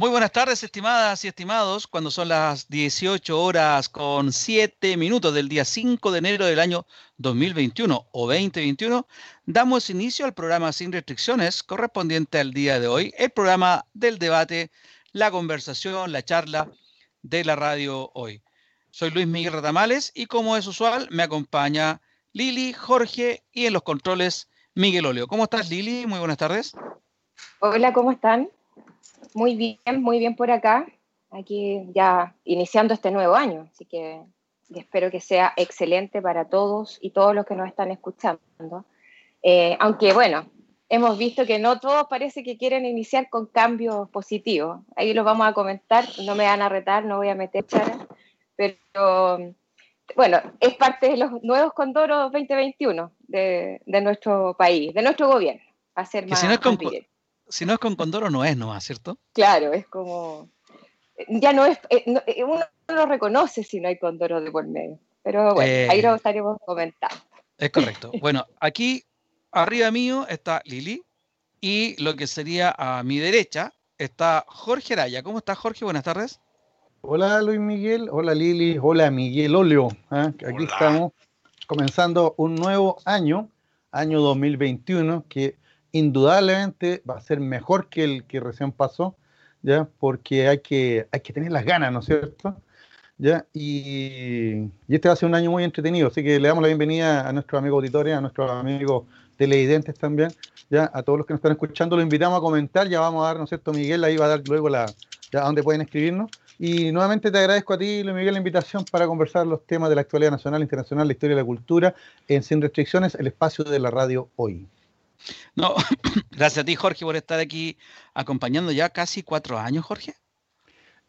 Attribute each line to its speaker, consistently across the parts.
Speaker 1: Muy buenas tardes, estimadas y estimados. Cuando son las 18 horas con 7 minutos del día 5 de enero del año 2021 o 2021, damos inicio al programa Sin Restricciones correspondiente al día de hoy, el programa del debate, la conversación, la charla de la radio hoy. Soy Luis Miguel Ratamales y como es usual me acompaña Lili, Jorge y en los controles Miguel Olio. ¿Cómo estás Lili? Muy buenas tardes.
Speaker 2: Hola, ¿cómo están? Muy bien, muy bien por acá. Aquí ya iniciando este nuevo año, así que espero que sea excelente para todos y todos los que nos están escuchando. Eh, aunque bueno, hemos visto que no todos parece que quieren iniciar con cambios positivos. Ahí los vamos a comentar, no me van a retar, no voy a meter chara, pero bueno, es parte de los nuevos condoros 2021 de, de nuestro país, de nuestro gobierno.
Speaker 1: A ser más, si no es con, si no es con Condoro, no es nomás, ¿cierto?
Speaker 2: Claro, es como. Ya no es. Eh, eh, uno no reconoce si no hay Condoro de por medio. Pero bueno, ahí lo eh, estaremos comentando.
Speaker 1: Es correcto. Bueno, aquí arriba mío está Lili y lo que sería a mi derecha está Jorge Araya. ¿Cómo estás, Jorge? Buenas tardes.
Speaker 3: Hola, Luis Miguel. Hola, Lili. Hola, Miguel Olio. Aquí estamos comenzando un nuevo año, año 2021, que indudablemente va a ser mejor que el que recién pasó, ¿ya? Porque hay que, hay que tener las ganas, ¿no es cierto? ¿Ya? Y, este va a ser un año muy entretenido, así que le damos la bienvenida a nuestros amigos auditores, a nuestros amigos televidentes también, ya a todos los que nos están escuchando, lo invitamos a comentar, ya vamos a dar, ¿no es cierto? Miguel ahí va a dar luego la, ya donde pueden escribirnos. Y nuevamente te agradezco a ti, Luis Miguel, la invitación para conversar los temas de la actualidad nacional, internacional, la historia y la cultura en Sin Restricciones, el espacio de la radio hoy.
Speaker 1: No, gracias a ti, Jorge, por estar aquí acompañando ya casi cuatro años, Jorge.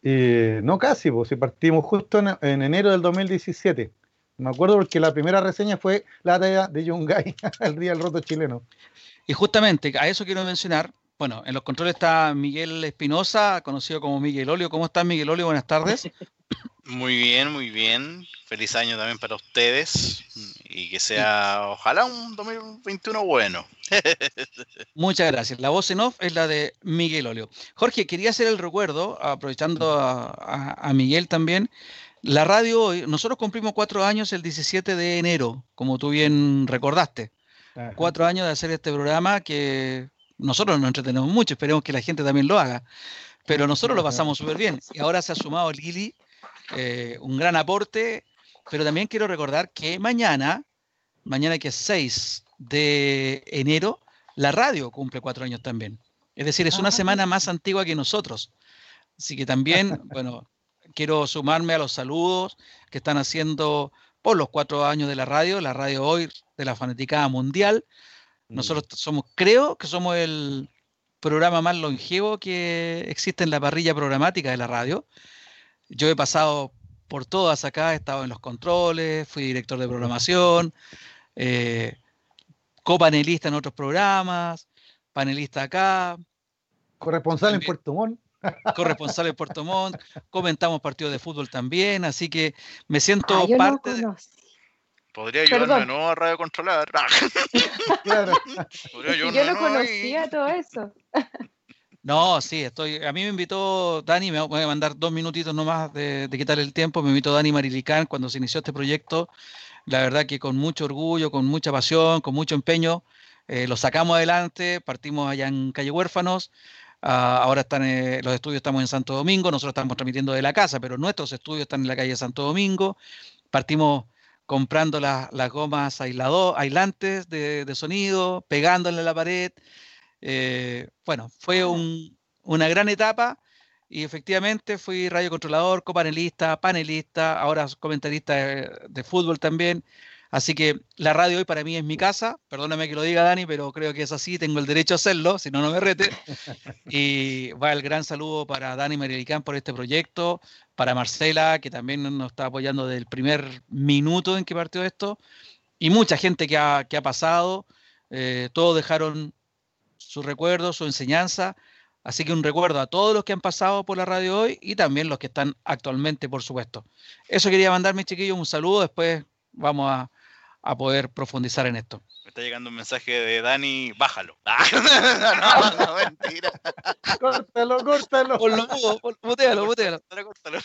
Speaker 3: Eh, no casi, pues si partimos justo en, enero del 2017. Me acuerdo porque la primera reseña fue la talla de Yungay, el día del roto chileno.
Speaker 1: Y justamente a eso quiero mencionar. Bueno, en los controles está Miguel Espinosa, conocido como Miguel Olio. ¿Cómo estás, Miguel Olio? Buenas tardes.
Speaker 4: Muy bien, muy bien. Feliz año también para ustedes y que sea, ojalá, un 2021 bueno.
Speaker 1: Muchas gracias. La voz en off es la de Miguel Olio. Jorge, quería hacer el recuerdo, aprovechando a, Miguel también. La radio hoy, nosotros cumplimos cuatro años el 17 de enero, como tú bien recordaste. Cuatro años de hacer este programa que nosotros nos entretenemos mucho, esperemos que la gente también lo haga. Pero nosotros lo pasamos súper bien. Y ahora se ha sumado Lili eh, un gran aporte, pero también quiero recordar que mañana, mañana que es 6 de enero, la radio cumple cuatro años también. Es decir, es una ah, semana más antigua que nosotros. Así que también, bueno, quiero sumarme a los saludos que están haciendo por los cuatro años de la radio, la radio hoy de la fanaticada mundial. Mm. Nosotros somos, creo que somos el programa más longevo que existe en la parrilla programática de la radio. Yo he pasado por todas acá, he estado en los controles, fui director de programación, eh, copanelista en otros programas, panelista acá.
Speaker 3: Corresponsal en Puerto Montt.
Speaker 1: Corresponsal en Puerto Montt, comentamos partidos de fútbol también, así que me siento ah, parte de...
Speaker 4: Podría ayudarme de nuevo a Radio Controlar.
Speaker 2: claro. yo no conocía todo eso.
Speaker 1: No, sí, estoy. A mí me invitó Dani, me voy a mandar dos minutitos nomás de, de quitar el tiempo. Me invitó Dani Marilicán cuando se inició este proyecto. La verdad que con mucho orgullo, con mucha pasión, con mucho empeño, eh, lo sacamos adelante. Partimos allá en Calle Huérfanos. Ah, ahora están eh, los estudios, estamos en Santo Domingo. Nosotros estamos transmitiendo de la casa, pero nuestros estudios están en la calle Santo Domingo. Partimos comprando las gomas aislado, aislantes de, de sonido, pegándole a la pared. Eh, bueno, fue una gran etapa y efectivamente fui radiocontrolador, copanelista, panelista, ahora comentarista de, fútbol también. Así que la radio hoy para mí es mi casa. Perdóname que lo diga Dani, pero creo que es así, tengo el derecho a hacerlo, si no, no me rete. Y va el gran saludo para Dani Marilicán por este proyecto, para Marcela, que también nos está apoyando desde el primer minuto en que partió esto, y mucha gente que ha, pasado. Eh, todos dejaron su recuerdo, su enseñanza. Así que un recuerdo a todos los que han pasado por la radio hoy y también los que están actualmente, por supuesto. Eso quería mandar, mis chiquillos, un saludo. Después vamos a, a poder profundizar en esto.
Speaker 4: Me está llegando un mensaje de Dani, bájalo. Ah, no, no, mentira.
Speaker 3: Córtalo, córtalo.
Speaker 1: Ponlo mudo, mutealo, mutealo.
Speaker 4: Córtalo.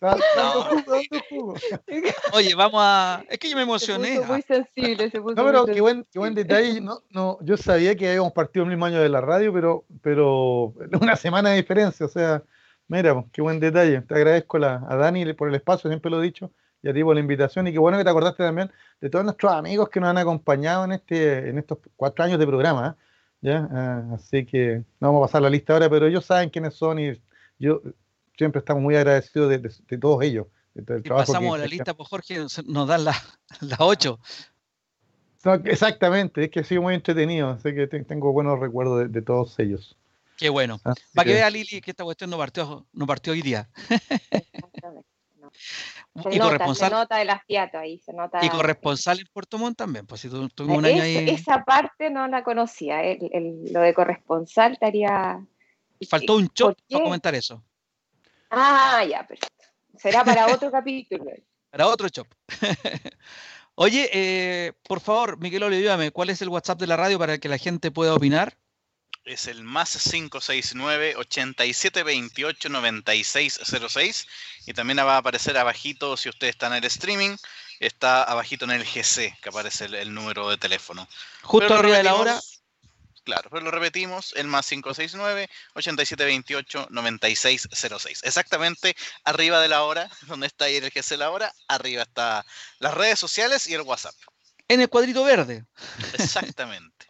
Speaker 3: Jugo, jugo.
Speaker 1: Oye, vamos a. Es que yo me emocioné.
Speaker 2: Se puso muy sensible, se puso
Speaker 3: No, pero qué buen, qué buen detalle. No, no, yo sabía que habíamos partido el mismo año de la radio, pero, pero una semana de diferencia. O sea, mira, pues, qué buen detalle. Te agradezco la- a Dani por el espacio, siempre lo he dicho, y a ti por la invitación. Y qué bueno que te acordaste también de todos nuestros amigos que nos han acompañado en este, en estos cuatro años de programa. ¿eh? ¿Ya? Ah, así que no vamos a pasar la lista ahora, pero ellos saben quiénes son y yo siempre estamos muy agradecidos de, de- de todos ellos. de todo el
Speaker 1: Y
Speaker 3: trabajo que-
Speaker 1: pasamos la lista, pues Jorge, nos dan las las ocho.
Speaker 3: No, exactamente, es que ha sido muy entretenido, así que te- tengo buenos recuerdos de, de todos ellos.
Speaker 1: Qué bueno.
Speaker 3: Así
Speaker 1: Para que
Speaker 3: que-
Speaker 1: vea Lili que esta cuestión no partió, no partió hoy día.
Speaker 2: Se
Speaker 1: Y
Speaker 2: nota, se
Speaker 1: corresponsal,
Speaker 2: nota el afiato ahí, se nota.
Speaker 1: y corresponsal en Puerto Montt también, pues si tu- tuvimos un año ahí.
Speaker 2: Esa parte no la conocía, el- el- lo de corresponsal estaría...
Speaker 1: Faltó un
Speaker 2: ¿Por
Speaker 1: para comentar eso.
Speaker 2: Ah, ya, perfecto. Será para otro capítulo.
Speaker 1: Para otro chop. Oye, eh, por favor, Miguel Olio, ayúdame. ¿Cuál es el WhatsApp de la radio para que la gente pueda opinar?
Speaker 4: Es el más 569 8728 9606 y también va a aparecer abajito si ustedes están en el streaming, está abajito en el GC que aparece el, el número de teléfono.
Speaker 1: Justo
Speaker 4: Pero
Speaker 1: arriba de la hora.
Speaker 4: Claro, pero lo repetimos, el más 569 8728 9606. Exactamente arriba de la hora, donde está ahí el GC la hora, arriba está las redes sociales y el WhatsApp.
Speaker 1: En el cuadrito verde.
Speaker 4: Exactamente.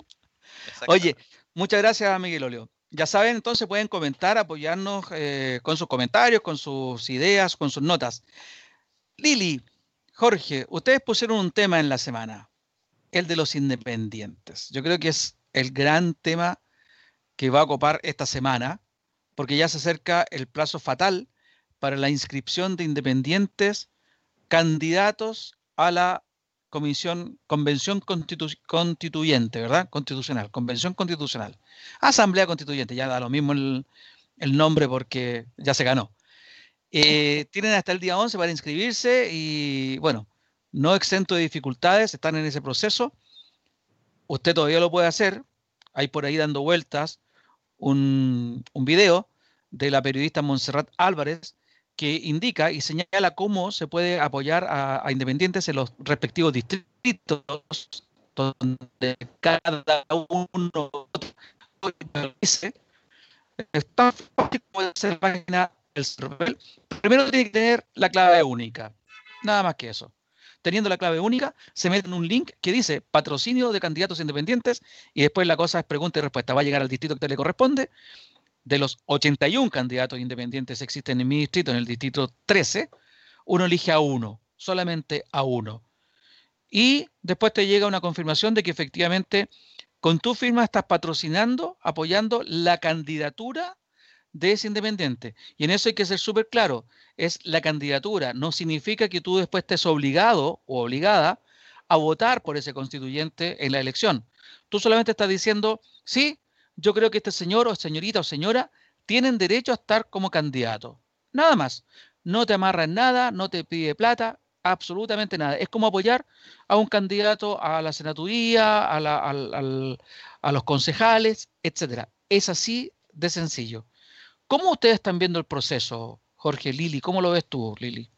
Speaker 1: Oye. Muchas gracias, Miguel Olio. Ya saben, entonces pueden comentar, apoyarnos eh, con sus comentarios, con sus ideas, con sus notas. Lili, Jorge, ustedes pusieron un tema en la semana, el de los independientes. Yo creo que es el gran tema que va a ocupar esta semana, porque ya se acerca el plazo fatal para la inscripción de independientes candidatos a la comisión, convención constitu- constituyente, ¿verdad? Constitucional, convención constitucional. Asamblea constituyente, ya da lo mismo el, nombre porque ya se ganó. Eh, tienen hasta el día 11 para inscribirse y bueno, no exento de dificultades, están en ese proceso. Usted todavía lo puede hacer. Hay por ahí dando vueltas un, un video de la periodista Montserrat Álvarez que indica y señala cómo se puede apoyar a, a independientes en los respectivos distritos donde cada uno dice es tan fácil como la página del CERVEL. Primero tiene que tener la clave única, nada más que eso. Teniendo la clave única, se mete en un link que dice patrocinio de candidatos independientes y después la cosa es pregunta y respuesta. Va a llegar al distrito que le corresponde. De los 81 candidatos independientes que existen en mi distrito, en el distrito 13, uno elige a uno, solamente a uno. Y después te llega una confirmación de que efectivamente con tu firma estás patrocinando, apoyando la candidatura de ese independiente. Y en eso hay que ser súper claro. Es la candidatura. No significa que tú después estés obligado o obligada a votar por ese constituyente en la elección. Tú solamente estás diciendo, sí, yo creo que este señor o señorita o señora tienen derecho a estar como candidato. Nada más. No te amarra nada, no te pide plata, absolutamente nada. Es como apoyar a un candidato a la senaturía, a, los concejales, etcétera. Es así de sencillo. ¿Cómo ustedes están viendo el proceso, Jorge, Lili? ¿Cómo lo ves tú, Lili?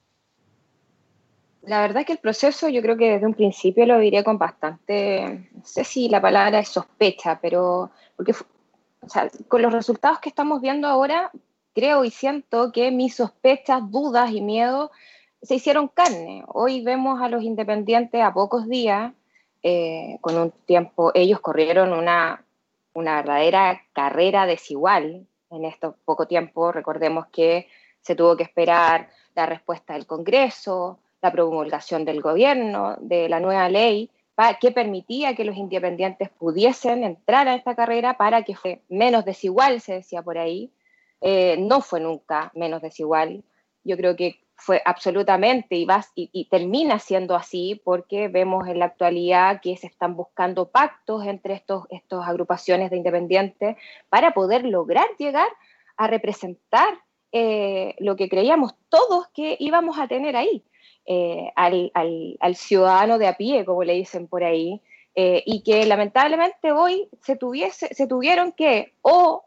Speaker 2: La verdad que el proceso yo creo que desde un principio lo diría con bastante, no sé si la palabra es sospecha, pero porque con los resultados que estamos viendo ahora, creo y siento que mis sospechas, dudas y miedos se hicieron carne. Hoy vemos a los independientes a pocos días, eh, con un tiempo, ellos corrieron una, una verdadera carrera desigual en este poco tiempo. Recordemos que se tuvo que esperar la respuesta del Congreso, la promulgación del gobierno, de la nueva ley, que permitía que los independientes pudiesen entrar a esta carrera para que fue menos desigual, se decía por ahí. Eh, no fue nunca menos desigual. Yo creo que fue absolutamente y, y, termina siendo así porque vemos en la actualidad que se están buscando pactos entre estos, estos agrupaciones de independientes para poder lograr llegar a representar eh, lo que creíamos todos que íbamos a tener ahí, eh, al, al, ciudadano de a pie, como le dicen por ahí, eh, y que lamentablemente hoy se, tuviese, se tuvieron que o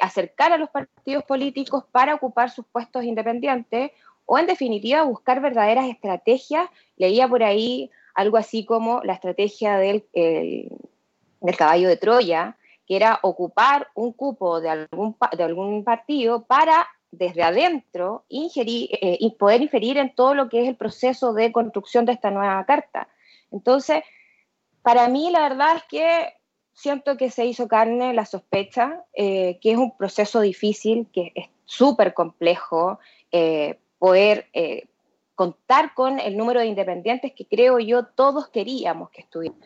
Speaker 2: acercar a los partidos políticos para ocupar sus puestos independientes, o en definitiva buscar verdaderas estrategias. Leía por ahí algo así como la estrategia del, del caballo de Troya, que era ocupar un cupo de algún, de algún partido para desde adentro ingerir, eh, y poder inferir en todo lo que es el proceso de construcción de esta nueva carta. Entonces, para mí la verdad es que siento que se hizo carne la sospecha, eh, que es un proceso difícil, que es súper complejo eh, poder contar con el número de independientes que creo yo todos queríamos que estuvieran.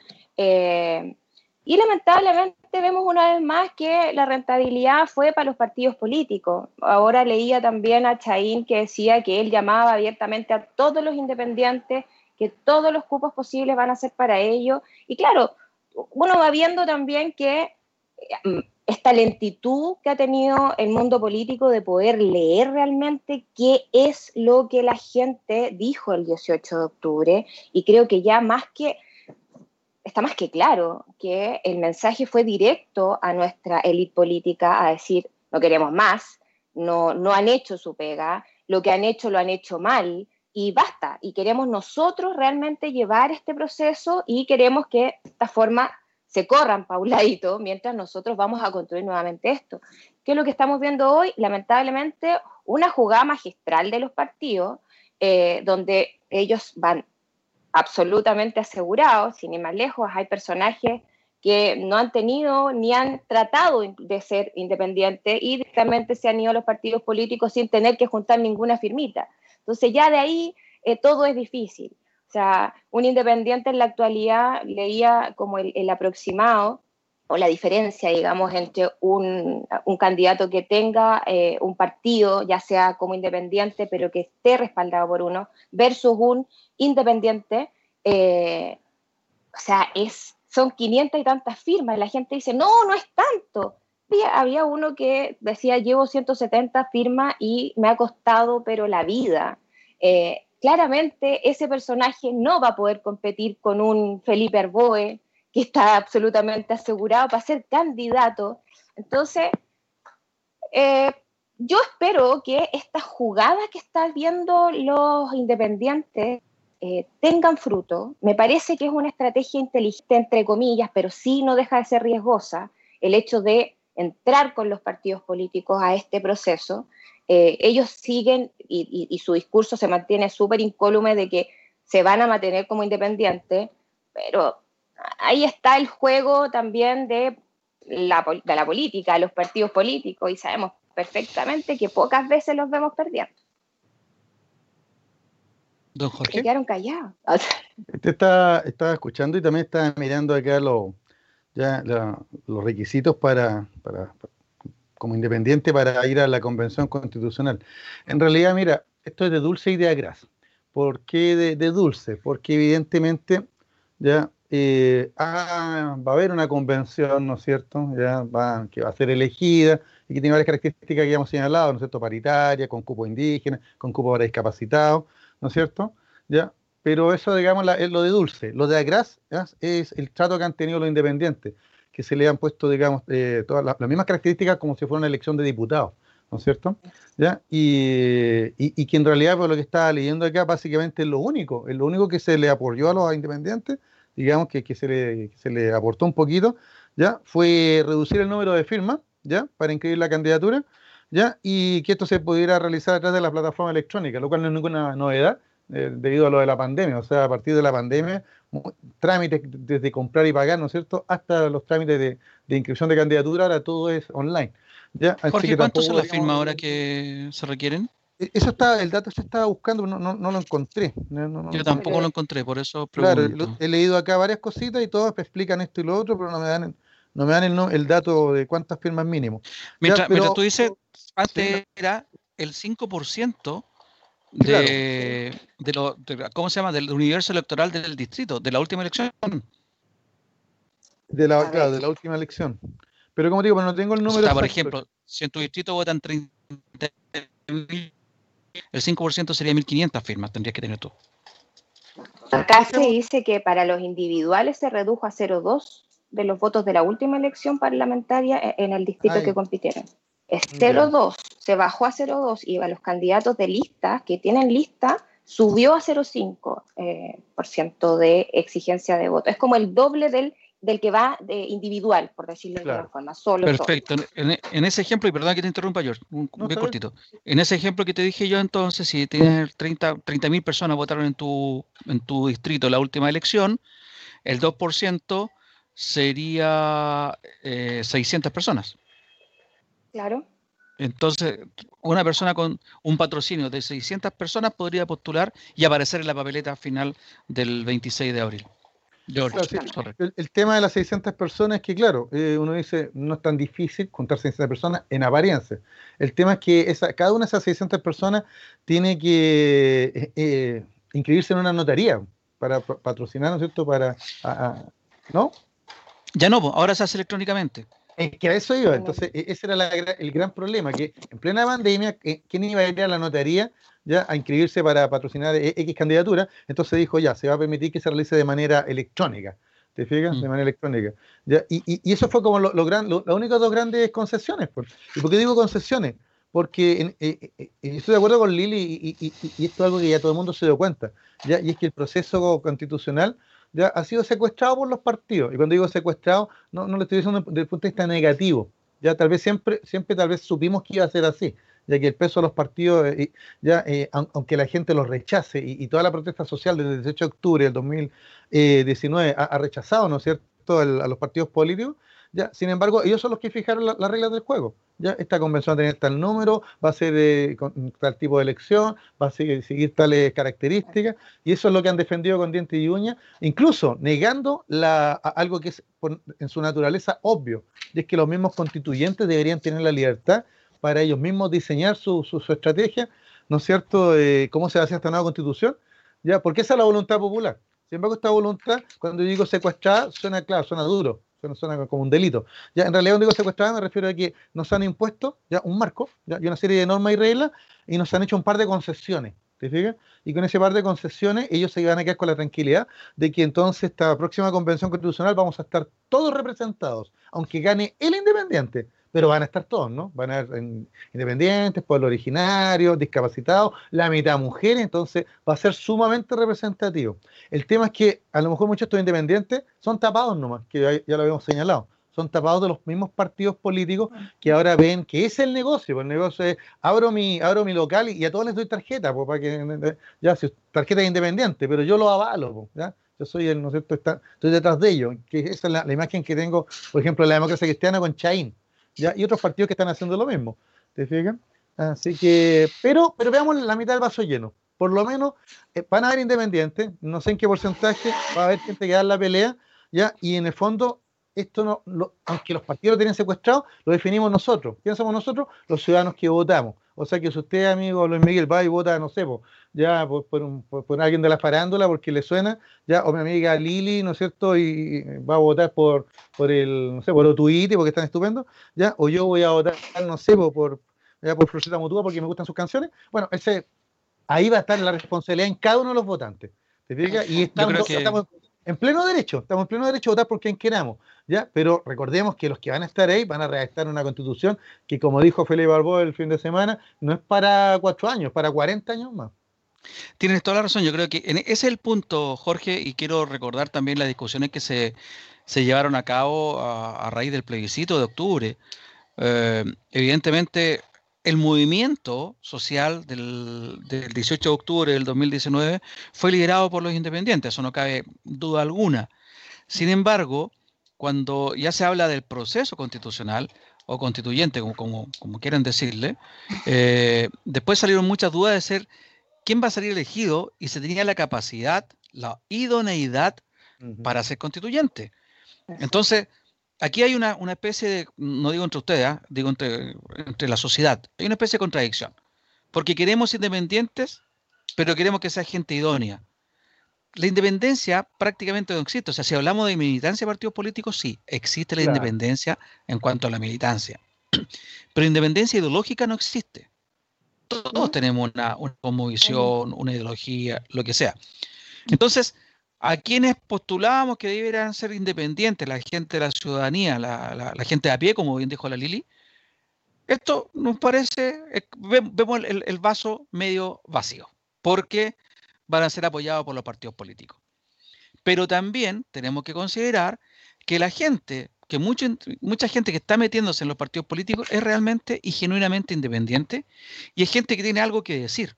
Speaker 2: Y lamentablemente vemos una vez más que la rentabilidad fue para los partidos políticos. Ahora leía también a Chaín que decía que él llamaba abiertamente a todos los independientes, que todos los cupos posibles van a ser para ellos. Y claro, uno va viendo también que mm, esta lentitud que ha tenido el mundo político de poder leer realmente qué es lo que la gente dijo el 18 de octubre. Y creo que ya más que está más que claro que el mensaje fue directo a nuestra élite política a decir, no queremos más, no, no han hecho su pega, lo que han hecho lo han hecho mal y basta. Y queremos nosotros realmente llevar este proceso y queremos que de esta forma se corran pauladito mientras nosotros vamos a construir nuevamente esto. ¿Qué es lo que estamos viendo hoy? Lamentablemente, una jugada magistral de los partidos, eh, donde ellos van absolutamente asegurado, sin ir más lejos, hay personajes que no han tenido ni han tratado de ser independientes y directamente se han ido a los partidos políticos sin tener que juntar ninguna firmita. Entonces ya de ahí eh, todo es difícil. O sea, un independiente en la actualidad leía como el, aproximado o la diferencia, digamos, entre un, candidato que tenga eh, un partido, ya sea como independiente, pero que esté respaldado por uno, versus un independiente, eh, o sea, es, son 500 y tantas firmas. La gente dice, no, no es tanto. Había, uno que decía, llevo 170 firmas y me ha costado, pero la vida. Eh, claramente ese personaje no va a poder competir con un Felipe Arboe, que está absolutamente asegurado para ser candidato. Entonces, eh, yo espero que esta jugada que están viendo los independientes eh, tengan fruto. Me parece que es una estrategia inteligente, entre comillas, pero sí no deja de ser riesgosa el hecho de entrar con los partidos políticos a este proceso. Eh, ellos siguen y, su discurso se mantiene súper incólume de que se van a mantener como independientes, pero ahí está el juego también de la, de la política, de los partidos políticos, y sabemos perfectamente que pocas veces los vemos perdiendo.
Speaker 3: Don Jorge.
Speaker 2: quedaron callados.
Speaker 3: Este está, estaba escuchando y también está mirando acá los requisitos para, como independiente para ir a la convención constitucional. En realidad, mira, esto es de dulce y de agras. ¿Por qué de, dulce? Porque evidentemente ya eh, ah, va a haber una convención, ¿no es cierto? Ya va, que va a ser elegida y que tiene varias características que ya hemos señalado, ¿no es cierto? Paritaria, con cupo indígena, con cupo para discapacitados. ¿no es cierto? ¿Ya? Pero eso, digamos, es lo de dulce. Lo de agras es el trato que han tenido los independientes, que se le han puesto, digamos, eh, todas las, mismas características como si fuera una elección de diputados, ¿no es cierto? ¿Ya? Y, y, que en realidad, por lo que estaba leyendo acá, básicamente es lo único, es lo único que se le apoyó a los independientes, digamos, que, que se, le, se le aportó un poquito, ¿ya? Fue reducir el número de firmas, ¿ya? Para inscribir la candidatura ¿ya? y que esto se pudiera realizar a través de la plataforma electrónica, lo cual no es ninguna novedad eh, debido a lo de la pandemia. O sea, a partir de la pandemia, trámites desde comprar y pagar, ¿no es cierto?, hasta los trámites de, inscripción de candidatura, ahora todo es online. ¿ya?
Speaker 1: Jorge, ¿cuántos son las firmas ahora que se requieren?
Speaker 3: E, eso está, el dato se estaba buscando, no, no, no lo encontré.
Speaker 1: Yo tampoco lo encontré, por eso
Speaker 3: pregunto. Claro, he leído acá varias cositas y todas explican esto y lo otro, pero no me dan no me dan el, el dato de cuántas firmas mínimo.
Speaker 1: Mientras, pero, tú dices, antes era el 5% de, de, lo, ¿cómo se llama? Del universo electoral del distrito, de la última elección.
Speaker 3: De la, claro, de la última elección. Pero como digo, no tengo el número.
Speaker 1: O por ejemplo, si en tu distrito votan 30 el 5% sería 1.500 firmas, tendrías que tener tú.
Speaker 2: Acá se dice que para los individuales se redujo a 0,2 de los votos de la última elección parlamentaria e-, en el distrito que compitieron. Es 0,2, se bajó a 0,2 y a los candidatos de lista que tienen lista subió a 0,5% eh, por ciento de exigencia de voto. Es como el doble del del que va de individual, por decirlo de alguna forma, solo.
Speaker 1: Perfecto. En, ese ejemplo, y perdón que te interrumpa, George, un, bien cortito. En ese ejemplo que te dije yo entonces, si tienes 30 mil personas votaron en tu, en tu distrito la última elección, el 2% sería 600 eh, personas.
Speaker 2: Claro.
Speaker 1: Entonces, una persona con un patrocinio de 600 personas podría postular y aparecer en la papeleta final del 26 de abril
Speaker 3: el, tema de las 600 personas es que, claro, eh, uno dice, no es tan difícil contar 600 personas en apariencia. El tema es que esa, cada una de esas 600 personas tiene que eh, eh, inscribirse en una notaría para patrocinar, ¿no es cierto? Para, ¿No?
Speaker 1: Ya no, ahora se hace electrónicamente.
Speaker 3: Es que a eso iba, entonces e, ese era el gran problema, que en plena pandemia, ¿quién iba a ir a la notaría ya a inscribirse para patrocinar e, X candidatura? Entonces dijo, ya, se va a permitir que se realice de manera electrónica, ¿te fijas? De mm. manera electrónica. ¿ya? Y, eso fue como lo, gran, las únicas dos grandes concesiones. ¿Y por qué digo concesiones? Porque eh, eh, eh, estoy de acuerdo con Lili y, y, esto es algo que ya todo el mundo se dio cuenta, ¿ya? y es que el proceso constitucional ya ha sido secuestrado por los partidos. Y cuando digo secuestrado, no, no lo estoy diciendo desde el punto de vista negativo. Ya tal vez siempre, siempre tal vez supimos que iba a ser así, ya que el peso de los partidos, eh, ya eh, aunque la gente los rechace y, toda la protesta social desde el 18 de octubre del 2019 ha, ha rechazado, ¿no es cierto?, a los partidos políticos, ya, sin embargo, ellos son los que fijaron las reglas del juego. Ya, esta convención va a tener tal número, va a ser de, tal tipo de elección, va a seguir, tales características, y eso es lo que han defendido con dientes y uñas, incluso negando la, algo que es en su naturaleza obvio, y es que los mismos constituyentes deberían tener la libertad para ellos mismos diseñar su, su, estrategia, ¿no es cierto?, cómo se hace esta nueva constitución, ya, porque esa es la voluntad popular. Sin embargo, esta voluntad, cuando digo secuestrada, suena claro, suena duro, suena, como un delito. Ya, en realidad, cuando digo secuestrada, me refiero a que nos han impuesto ya un marco ya, y una serie de normas y reglas y nos han hecho un par de concesiones. ¿Te fijas? Y con ese par de concesiones, ellos se iban a quedar con la tranquilidad de que entonces esta próxima convención constitucional vamos a estar todos representados, aunque gane el independiente pero van a estar todos, ¿no? Van a haber independientes, pueblos originarios, discapacitados, la mitad mujeres, entonces va a ser sumamente representativo. El tema es que a lo mejor muchos de estos independientes son tapados nomás, que ya, lo habíamos señalado, son tapados de los mismos partidos políticos que ahora ven que es el negocio, pues el negocio es abro mi, abro mi local y, a todos les doy tarjeta, pues para que ya si tarjeta independiente, pero yo lo avalo, pues, ¿ya? Yo soy el, ¿no es cierto? estoy detrás de ellos, que esa es la, la, imagen que tengo, por ejemplo, la democracia cristiana con Chaín y otros partidos que están haciendo lo mismo. ¿Te fijas? Así que, pero, pero veamos la mitad del vaso lleno. Por lo menos eh, van a haber independientes, no sé en qué porcentaje, va a haber gente que da la pelea, ¿ya? Y en el fondo, esto no, aunque los partidos lo tienen secuestrado, lo definimos nosotros. ¿Quiénes somos nosotros? Los ciudadanos que votamos. O sea que si usted, amigo Luis Miguel, va y vota, no sé, ya por, por, alguien de la farándula porque le suena, ya, o mi amiga Lili, ¿no es cierto? Y, va a votar por, por el, no sé, por Otuiti porque están estupendos, ya, o yo voy a votar, no sé, por, ya, por Florcita Mutua porque me gustan sus canciones. Bueno, ese, ahí va a estar la responsabilidad en cada uno de los votantes. ¿Te fijas? Y estamos, estamos en pleno derecho, estamos en pleno derecho a votar por quien queramos, ¿ya? Pero recordemos que los que van a estar ahí van a redactar una constitución que, como dijo Felipe Balboa el fin de semana, no es para cuatro años, para 40 años más.
Speaker 1: Tienes toda la razón, yo creo que ese es el punto, Jorge, y quiero recordar también las discusiones que se, llevaron a cabo a, raíz del plebiscito de octubre. Eh, evidentemente, el movimiento social del, 18 de octubre del 2019 fue liderado por los independientes, eso no cabe duda alguna. Sin embargo, cuando ya se habla del proceso constitucional o constituyente, como, como, quieran decirle, eh, después salieron muchas dudas de ser quién va a salir elegido y se tenía la capacidad, la idoneidad para ser constituyente. Entonces, aquí hay una, especie de, no digo entre ustedes, ¿ah? digo entre, entre la sociedad, hay una especie de contradicción. Porque queremos independientes, pero queremos que sea gente idónea. La independencia prácticamente no existe. O sea, si hablamos de militancia de partidos políticos, sí, existe la independencia en cuanto a la militancia. Pero independencia ideológica no existe. Todos tenemos una, una visión, una ideología, lo que sea. Entonces, a quienes postulábamos que debieran ser independientes, la gente de la ciudadanía, la, gente de a pie, como bien dijo la Lili, esto nos parece, vemos el, vaso medio vacío, porque van a ser apoyados por los partidos políticos. Pero también tenemos que considerar que la gente, que mucha gente que está metiéndose en los partidos políticos es realmente y genuinamente independiente y es gente que tiene algo que decir.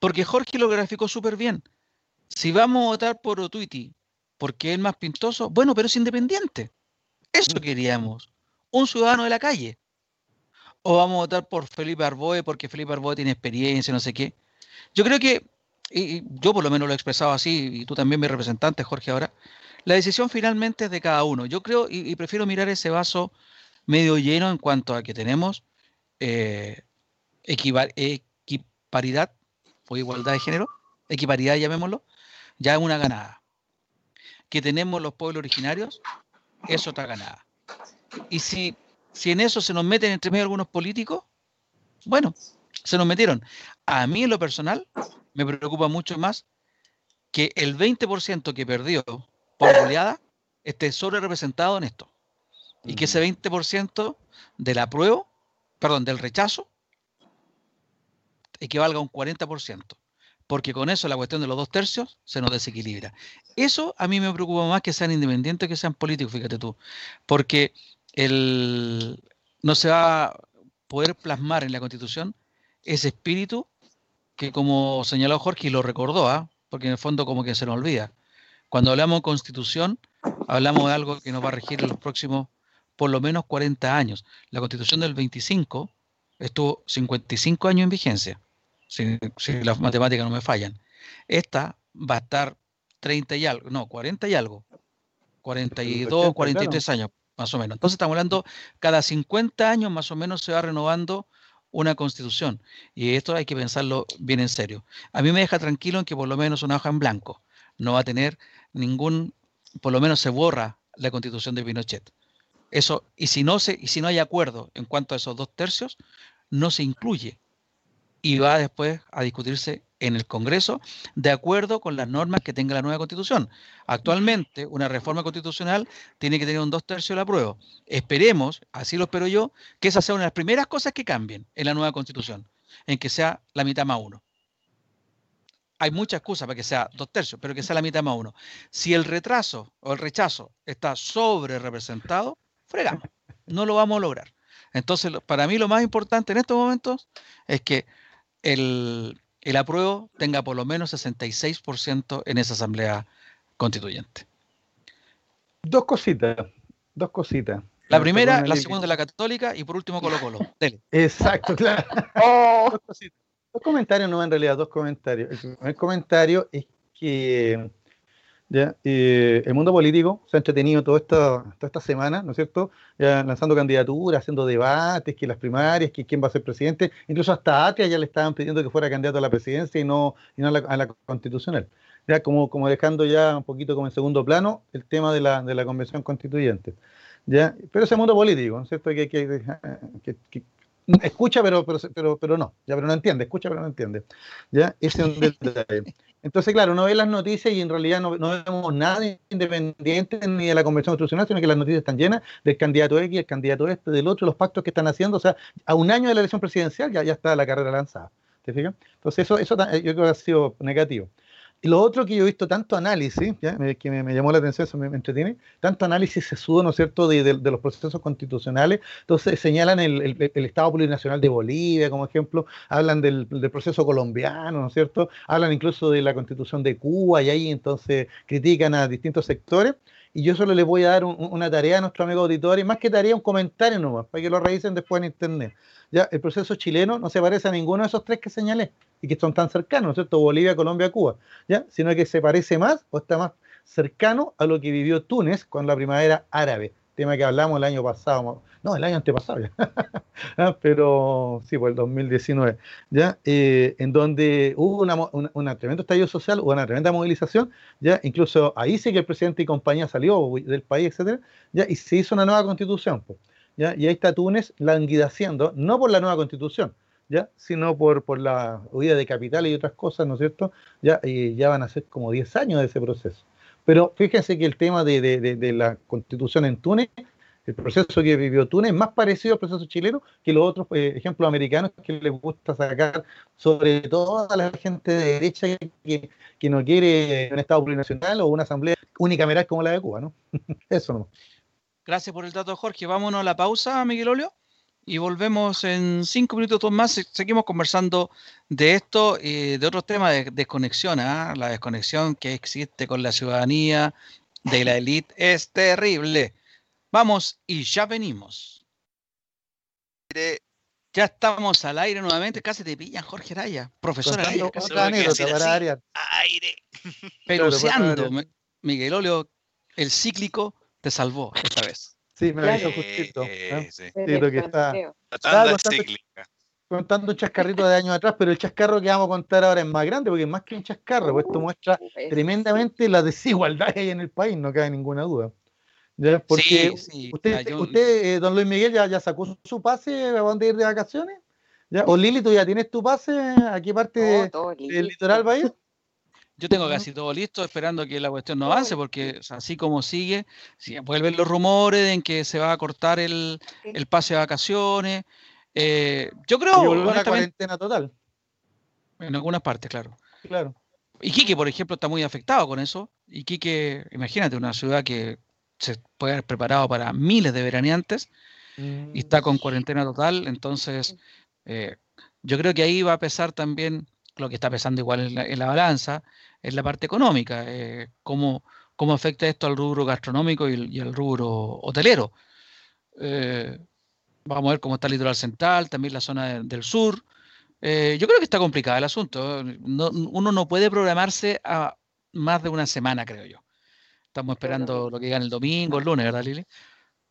Speaker 1: Porque Jorge lo graficó súper bien. Si vamos a votar por Otuiti porque es más pintoso, bueno, pero es independiente. Eso queríamos. Un ciudadano de la calle. O vamos a votar por Felipe Arboe porque Felipe Arboe tiene experiencia, no sé qué. Yo creo que, y yo por lo menos lo he expresado así, y tú también mi representante, Jorge, ahora, la decisión finalmente es de cada uno. Yo creo, y, prefiero mirar ese vaso medio lleno en cuanto a que tenemos eh, equiparidad o igualdad de género, equiparidad llamémoslo, ya es una ganada. Que tenemos los pueblos originarios, es otra ganada. Y si, si en eso se nos meten entre medio algunos políticos, bueno, se nos metieron. A mí en lo personal me preocupa mucho más que el 20% que perdió por goleada esté sobre representado en esto. Y que ese 20% del apruebo, perdón, del rechazo, equivalga a un 40% porque con eso la cuestión de los dos tercios se nos desequilibra. Eso a mí me preocupa más que sean independientes que sean políticos, fíjate tú, porque el, no se va a poder plasmar en la Constitución ese espíritu que como señaló Jorge y lo recordó, ¿ah? porque en el fondo como que se nos olvida. Cuando hablamos de Constitución, hablamos de algo que nos va a regir en los próximos por lo menos 40 años. La Constitución del 25 estuvo 55 años en vigencia si, las matemáticas no me fallan. Esta va a estar 30 y algo, no, 40 y algo, 42, 43 años, más o menos. Entonces estamos hablando, cada 50 años más o menos se va renovando una constitución. Y esto hay que pensarlo bien en serio. A mí me deja tranquilo en que por lo menos una hoja en blanco no va a tener ningún, por lo menos se borra la constitución de Pinochet. Eso, y si no se, y si no hay acuerdo en cuanto a esos dos tercios, no se incluye y va después a discutirse en el Congreso de acuerdo con las normas que tenga la nueva Constitución. Actualmente, una reforma constitucional tiene que tener un dos tercios de la prueba. Esperemos, así lo espero yo, que esa sea una de las primeras cosas que cambien en la nueva Constitución, en que sea la mitad más uno. Hay muchas excusas para que sea dos tercios, pero que sea la mitad más uno. Si el retraso o el rechazo está sobre representado, fregamos. No lo vamos a lograr. Entonces, para mí lo más importante en estos momentos es que el, el apruebo tenga por lo menos 66% en esa asamblea constituyente.
Speaker 3: Dos cositas, dos cositas.
Speaker 1: La primera, la segunda la católica y por último Colo Colo.
Speaker 3: Exacto, claro. Oh. Dos, dos comentarios, no en realidad, dos comentarios. El primer comentario es que el mundo político se ha entretenido toda esta, toda esta semana, ¿no es cierto? Ya lanzando candidaturas, haciendo debates, que las primarias, que quién va a ser presidente. Incluso hasta Atria ya le estaban pidiendo que fuera candidato a la presidencia y no, y no a, la, constitucional. Ya como, como dejando ya un poquito como en segundo plano el tema de la, de la convención constituyente. ¿ya? Pero ese mundo político, ¿no es cierto? Que, escucha pero, pero, pero, pero no, ya, pero no entiende, escucha pero no entiende. ¿ya? Ese es un detalle. Entonces, claro, uno ve las noticias y en realidad no, vemos nada independiente ni de la Convención Constitucional, sino que las noticias están llenas del candidato X, el candidato este, del otro, los pactos que están haciendo. O sea, a un año de la elección presidencial ya, ya está la carrera lanzada. ¿Te fijas? Entonces, eso, eso yo creo que ha sido negativo. Y lo otro que yo he visto tanto análisis, que me, llamó la atención, eso me, entretiene, tanto análisis se sube, ¿no es cierto?, de, los procesos constitucionales. Entonces señalan el, Estado Plurinacional de Bolivia, como ejemplo, hablan del, proceso colombiano, ¿no es cierto? Hablan incluso de la constitución de Cuba y ahí entonces critican a distintos sectores. Y yo solo les voy a dar una tarea a nuestro amigo auditor, y más que tarea, un comentario nomás, para que lo revisen después en internet. Ya, el proceso chileno no se parece a ninguno de esos tres que señalé y que son tan cercanos, ¿no es cierto? Bolivia, Colombia, Cuba, ¿ya? Sino que se parece más o está más cercano a lo que vivió Túnez con la primavera árabe, tema que hablamos el año pasado, no, el año antepasado ya, ah, pero sí, por el 2019, ¿ya? Eh, en donde hubo una, una, tremendo estallido social, hubo una tremenda movilización, ¿ya? Incluso ahí sí que el presidente y compañía salió del país, etcétera, ¿ya? Y se hizo una nueva constitución, ¿ya? Y ahí está Túnez languidaciendo, no por la nueva constitución, ya, sino por, por la huida de capital y otras cosas, ¿no es cierto? Ya, ya van a ser como 10 años de ese proceso. Pero fíjense que el tema de, de, de la constitución en Túnez el proceso que vivió Túnez es más parecido al proceso chileno que los otros eh, ejemplos americanos que les gusta sacar, sobre todo a la gente de derecha que, que no quiere un Estado plurinacional o una asamblea unicameral como la de Cuba, ¿no? Eso no.
Speaker 1: Gracias por el dato, Jorge. Vámonos a la pausa, Miguel Olio, y volvemos en cinco minutos más. Seguimos conversando de esto y de otros temas de desconexión, ¿ah? la desconexión que existe con la ciudadanía de la élite es terrible. Vamos y ya venimos. Ya estamos al aire nuevamente. Casi te pillan, Jorge Araya. Profesor Araya. Aire. Peluceando. Miguel Oleo, el cíclico, te salvó esta vez.
Speaker 3: Sí, me lo hizo justito. ¿eh? Sí, lo que está. Cíclica contando un chascarrito de años atrás, pero el chascarro que vamos a contar ahora es más grande, porque es más que un chascarro, pues esto muestra tremendamente la desigualdad que hay en el país, no cabe ninguna duda. Porque usted, usted eh, don Luis Miguel, ya, ya sacó su, pase a dónde ir de vacaciones. ¿Ya? O Lili, ¿tú ya tienes tu pase? ¿A qué parte del litoral va a ir?
Speaker 1: Yo tengo casi todo listo, esperando que la cuestión no avance, porque así como sigue, si vuelven los rumores en que se va a cortar el, el pase de vacaciones. Eh, yo creo.
Speaker 3: que una cuarentena total.
Speaker 1: En algunas partes, claro.
Speaker 3: Claro.
Speaker 1: Iquique, por ejemplo, está muy afectado con eso. Iquique, imagínate, una ciudad que se puede haber preparado para miles de veraneantes y está con mm. cuarentena total, entonces eh, yo creo que ahí va a pesar también lo que está pesando igual en la, balanza, es la parte económica, eh, cómo, cómo, afecta esto al rubro gastronómico y, al rubro hotelero. Eh, vamos a ver cómo está el litoral central, también la zona del sur. yo creo que está complicado el asunto. uno no puede programarse a más de una semana, creo yo. Estamos esperando lo que digan el domingo, el lunes, ¿verdad, Lili?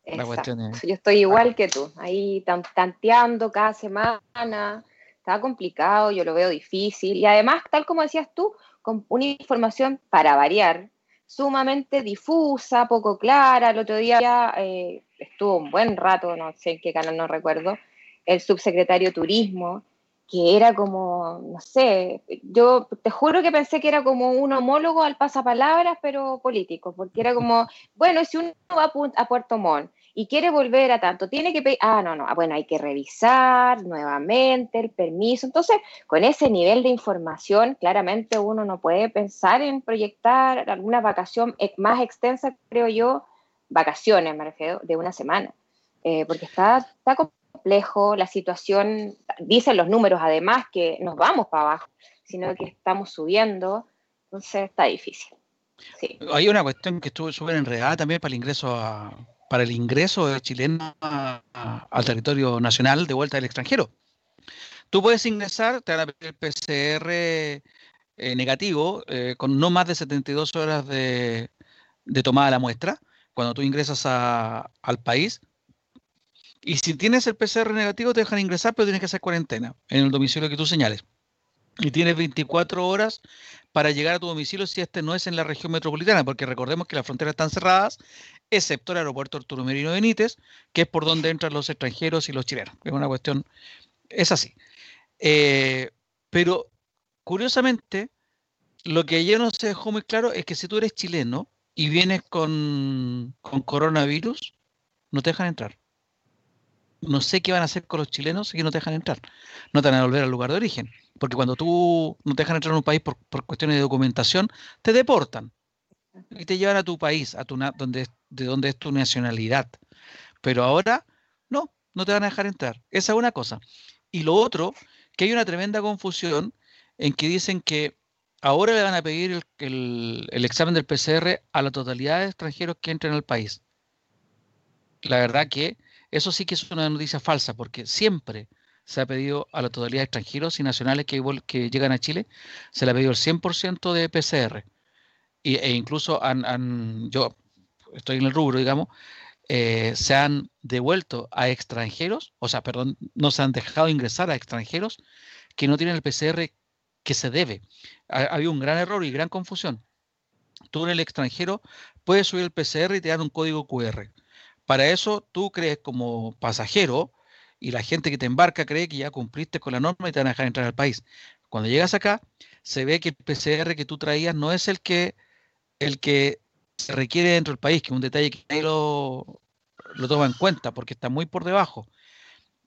Speaker 2: La cuestión es... Yo estoy igual que tú, ahí tanteando cada semana. Está complicado, yo lo veo difícil. Y además, tal como decías tú, con una información para variar, sumamente difusa, poco clara. El otro día eh, estuvo un buen rato, no sé en qué canal, no recuerdo, el subsecretario Turismo, que era como, no sé, yo te juro que pensé que era como un homólogo al pasapalabras, pero político, porque era como, bueno, si uno va a Puerto Montt y quiere volver a tanto, tiene que pedir, ah, no, no, ah, bueno, hay que revisar nuevamente el permiso. Entonces, con ese nivel de información, claramente uno no puede pensar en proyectar alguna vacación más extensa, creo yo, vacaciones, me refiero, de una semana, eh, porque está, está complejo, la situación, dicen los números además que nos vamos para abajo, sino que estamos subiendo, entonces está difícil.
Speaker 1: Hay una cuestión que estuvo súper enredada también para el ingreso para el ingreso de chileno al territorio nacional de vuelta del extranjero. Tú puedes ingresar, te van a pedir el PCR eh, negativo eh, con no más de 72 horas de, de tomada la muestra. Cuando tú ingresas al país, y si tienes el PCR negativo, te dejan ingresar, pero tienes que hacer cuarentena en el domicilio que tú señales. Y tienes 24 horas para llegar a tu domicilio si este no es en la región metropolitana, porque recordemos que las fronteras están cerradas, excepto el aeropuerto Arturo Merino Benítez, que es por donde entran los extranjeros y los chilenos. Es una cuestión, es así. Eh, pero curiosamente, lo que ayer no se dejó muy claro es que si tú eres chileno y vienes con, con coronavirus, no te dejan entrar no sé qué van a hacer con los chilenos que no te dejan entrar. No te van a volver al lugar de origen. Porque cuando tú no te dejan entrar en un país por, cuestiones de documentación, te deportan y te llevan a tu país, a tu donde, de donde es tu nacionalidad. Pero ahora, no, no te van a dejar entrar. Esa es una cosa. Y lo otro, que hay una tremenda confusión en que dicen que ahora le van a pedir el, examen del PCR a la totalidad de extranjeros que entren al país. La verdad que eso sí que es una noticia falsa, porque siempre se ha pedido a la totalidad de extranjeros y nacionales que, que llegan a Chile, se le ha pedido el 100% de PCR. Y, e incluso han, yo estoy en el rubro, digamos, eh, se han devuelto a extranjeros, o sea, perdón, no se han dejado ingresar a extranjeros que no tienen el PCR que se debe. Ha, habido un gran error y gran confusión. Tú en el extranjero puedes subir el PCR y te dan un código QR. Para eso tú crees como pasajero y la gente que te embarca cree que ya cumpliste con la norma y te van a dejar entrar al país. Cuando llegas acá, se ve que el PCR que tú traías no es el que, el que se requiere dentro del país, que es un detalle que nadie lo, lo toma en cuenta porque está muy por debajo,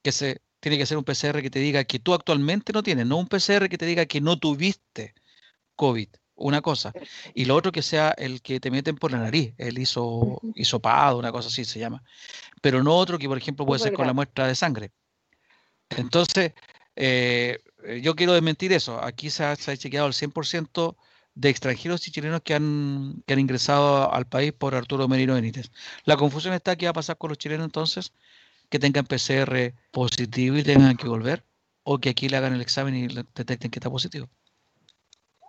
Speaker 1: que se tiene que ser un PCR que te diga que tú actualmente no tienes, no un PCR que te diga que no tuviste COVID, una cosa. Y lo otro que sea el que te meten por la nariz, el hiso, hisopado, una cosa así se llama. Pero no otro que, por ejemplo, puede ser con la muestra de sangre. Entonces, eh, yo quiero desmentir eso. Aquí se ha, chequeado el 100% de extranjeros y chilenos que han, que han ingresado al país por Arturo Merino Benítez. La confusión está qué va a pasar con los chilenos entonces que tengan PCR positivo y tengan que volver, o que aquí le hagan el examen y detecten que está positivo.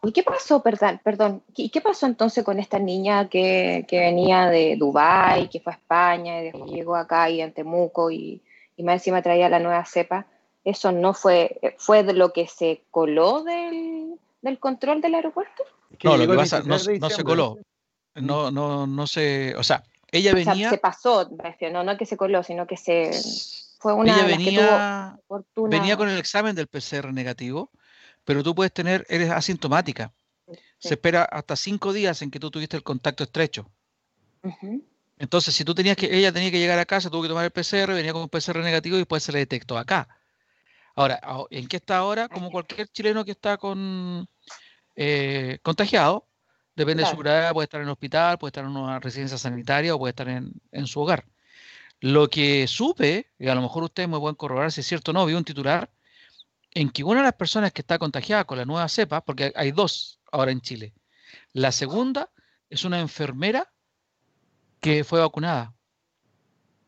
Speaker 2: ¿Y qué pasó, perdón, perdón, ¿y qué pasó entonces con esta niña que, que venía de Dubái, que fue a España y después llegó acá y en Temuco y, y más encima traía la nueva cepa? ¿Eso no fue, fue de lo que se coló del, del control del aeropuerto?
Speaker 1: No, lo que pasa, no, no se coló. No, no, no se, o sea, ella venía.
Speaker 2: se pasó, no, no que se coló, sino que se fue una
Speaker 1: ella venía, venía con el examen del PCR negativo, pero tú puedes tener, eres asintomática. Se espera hasta cinco días en que tú tuviste el contacto estrecho. Entonces, si tú tenías que, ella tenía que llegar a casa, tuvo que tomar el PCR, venía con un PCR negativo y después se le detectó acá. Ahora, ¿en qué está ahora? Como cualquier chileno que está con eh, contagiado, Depende de su gravedad, puede estar en el hospital, puede estar en una residencia sanitaria o puede estar en, su hogar. Lo que supe, y a lo mejor ustedes me pueden corroborar si es cierto o no, vi un titular en que una de las personas que está contagiada con la nueva cepa, porque hay dos ahora en Chile, la segunda es una enfermera que fue vacunada.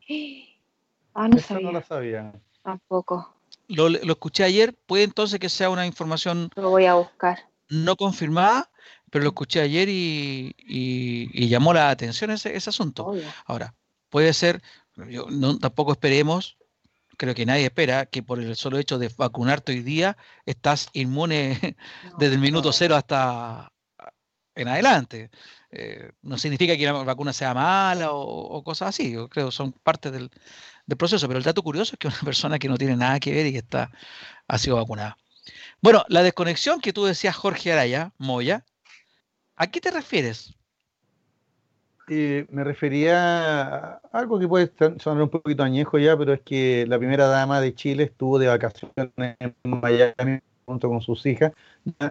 Speaker 2: Ah, no sabía. no lo sabía. Tampoco.
Speaker 1: Lo, lo, escuché ayer, puede entonces que sea una información.
Speaker 2: Lo voy a buscar.
Speaker 1: No confirmada, pero lo escuché ayer y, llamó la atención ese, ese asunto. Ahora, puede ser, no, tampoco esperemos, creo que nadie espera que por el solo hecho de vacunarte hoy día estás inmune desde el minuto cero hasta en adelante. Eh, no significa que la vacuna sea mala o, cosas así, yo creo que son parte del, del, proceso, pero el dato curioso es que una persona que no tiene nada que ver y que está, ha sido vacunada. Bueno, la desconexión que tú decías, Jorge Araya, Moya, ¿A qué te refieres?
Speaker 3: Eh, me refería a algo que puede sonar un poquito añejo ya, pero es que la primera dama de Chile estuvo de vacaciones en Miami junto con sus hijas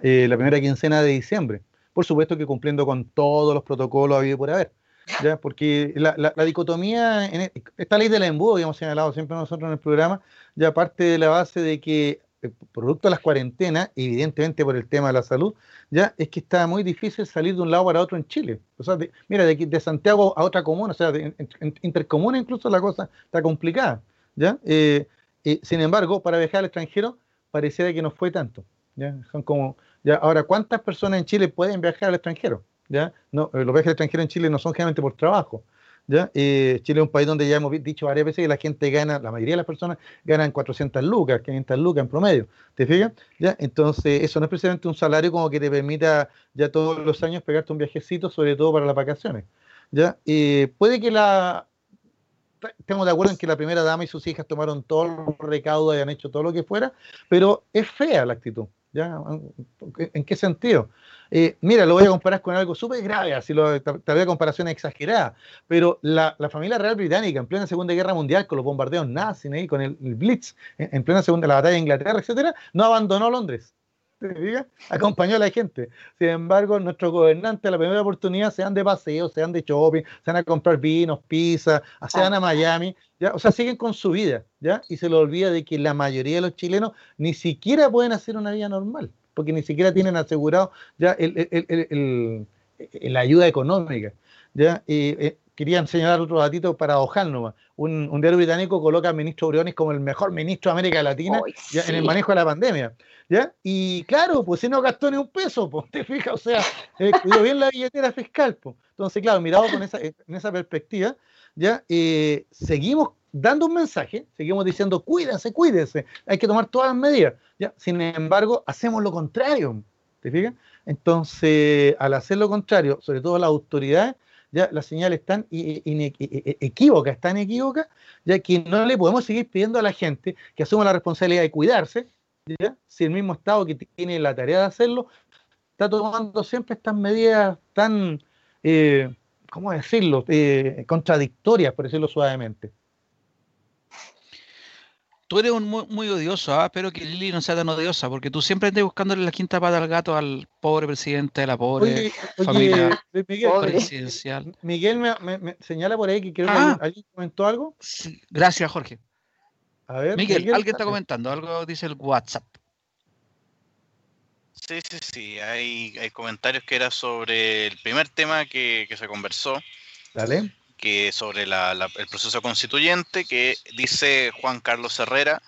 Speaker 3: eh, la primera quincena de diciembre. Por supuesto que cumpliendo con todos los protocolos habido por haber. ¿ya? Porque la, dicotomía, en e, esta ley del embudo que hemos señalado siempre nosotros en el programa, ya parte de la base de que producto de las cuarentenas, evidentemente por el tema de la salud, ya es que está muy difícil salir de un lado para otro en Chile. O sea, mira, de, de, Santiago a otra comuna, o sea, de, intercomuna incluso la cosa está complicada, ¿ya? Eh, eh, sin embargo, para viajar al extranjero pareciera que no fue tanto, ¿ya? Como, ya, ahora, ¿cuántas personas en Chile pueden viajar al extranjero? ¿Ya? No, los viajes al extranjero en Chile no son generalmente por trabajo, ¿ya? Eh, Chile es un país donde ya hemos dicho varias veces que la gente gana, la mayoría de las personas ganan 400 lucas, 500 lucas en promedio, ¿te fijas? ¿Ya? Entonces, eso no es precisamente un salario como que te permita ya todos los años pegarte un viajecito, sobre todo para las vacaciones, ¿ya? Eh, puede que la... Estamos de acuerdo en que la primera dama y sus hijas tomaron todo el recaudo y han hecho todo lo que fuera, pero es fea la actitud, ¿ya? ¿En qué sentido? Eh, mira, lo voy a comparar con algo súper grave, así lo, tal vez comparación exagerada, pero la, familia real británica en plena Segunda Guerra Mundial, con los bombardeos nazis, con el, Blitz, en, plena Segunda, la batalla de Inglaterra, etcétera, no abandonó Londres. Acompañó a la gente. Sin embargo, nuestros gobernantes a la primera oportunidad se dan de paseo, se dan de shopping, se van a comprar vinos, pizza, se van a Miami, ¿ya? o sea, siguen con su vida, ¿ya? Y se le olvida de que la mayoría de los chilenos ni siquiera pueden hacer una vida normal porque ni siquiera tienen asegurado ya la ayuda económica. ¿ya? Eh, quería enseñar otro datito para nomás. Un, un diario británico coloca al ministro Briones como el mejor ministro de América Latina en el manejo de la pandemia. ¿ya? Y claro, pues si no gastó ni un peso, pues, te fijas, o sea, eh, cuidó bien la billetera fiscal. Pues. Entonces, claro, mirado con esa, en esa perspectiva, ya eh, seguimos dando un mensaje, seguimos diciendo cuídense, cuídense, hay que tomar todas las medidas. ¿ya? Sin embargo, hacemos lo contrario, ¿te fijas? Entonces, al hacer lo contrario, sobre todo las autoridades, ya la señal es tan equívoca, es tan equívoca, ya que no le podemos seguir pidiendo a la gente que asuma la responsabilidad de cuidarse, ¿ya? si el mismo Estado que tiene la tarea de hacerlo está tomando siempre estas medidas tan, eh, ¿cómo decirlo?, eh, contradictorias, por decirlo suavemente.
Speaker 1: Tú eres un muy, odioso, ¿ah? espero que Lili no sea tan odiosa, porque tú siempre andas buscándole la quinta pata al gato al pobre presidente de la pobre familia
Speaker 3: Miguel, presidencial. Miguel me, señala por ahí que creo que
Speaker 1: ah.
Speaker 3: alguien comentó algo.
Speaker 1: gracias, Jorge. A ver, Miguel, alguien está comentando, algo dice el WhatsApp.
Speaker 4: Sí, sí, sí, hay, hay comentarios que era sobre el primer tema que, que se conversó.
Speaker 3: Dale
Speaker 4: que sobre el proceso constituyente, que dice Juan Carlos Herrera,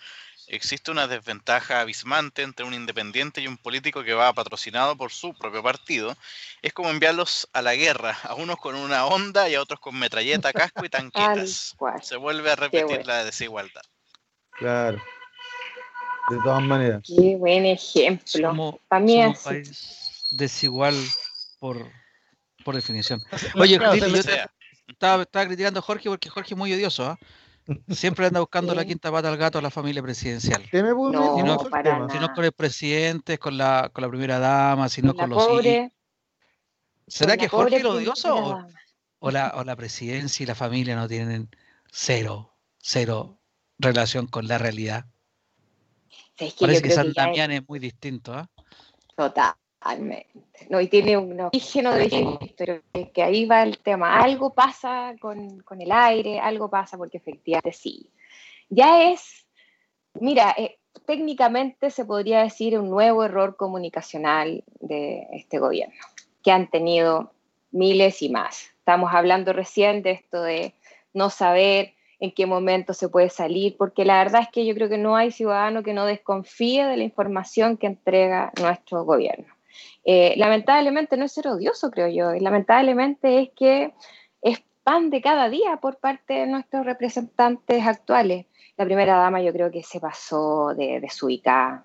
Speaker 4: existe una desventaja abismante entre un independiente y un político que va patrocinado por su propio partido. Es como enviarlos a la guerra, a unos con una onda y a otros con metralleta, casco y tanquetas. Se vuelve a repetir la desigualdad.
Speaker 3: Claro. De todas maneras.
Speaker 2: Qué buen ejemplo. Para mí
Speaker 1: es un país desigual por, por definición. Oye, yo te, estaba, criticando a Jorge porque Jorge es muy odioso, ¿ah? Siempre anda buscando la quinta pata al gato a la familia presidencial.
Speaker 2: No,
Speaker 1: si, no, con el presidente, con la, con la primera dama, sino con los hijos. ¿Será que Jorge es odioso o, la, o la presidencia y la familia no tienen cero, cero relación con la realidad? Parece que San Damián es... muy distinto. ¿ah?
Speaker 2: Total. ¿No? Y tiene un oxígeno de pero que ahí va el tema. Algo pasa con, con, el aire, algo pasa porque efectivamente sí. Ya es, mira, eh, técnicamente se podría decir un nuevo error comunicacional de este gobierno, que han tenido miles y más. Estamos hablando recién de esto de no saber en qué momento se puede salir, porque la verdad es que yo creo que no hay ciudadano que no desconfíe de la información que entrega nuestro gobierno. Eh, lamentablemente no es ser odioso, creo yo, lamentablemente es que es pan de cada día por parte de nuestros representantes actuales. La primera dama yo creo que se pasó de, de suica,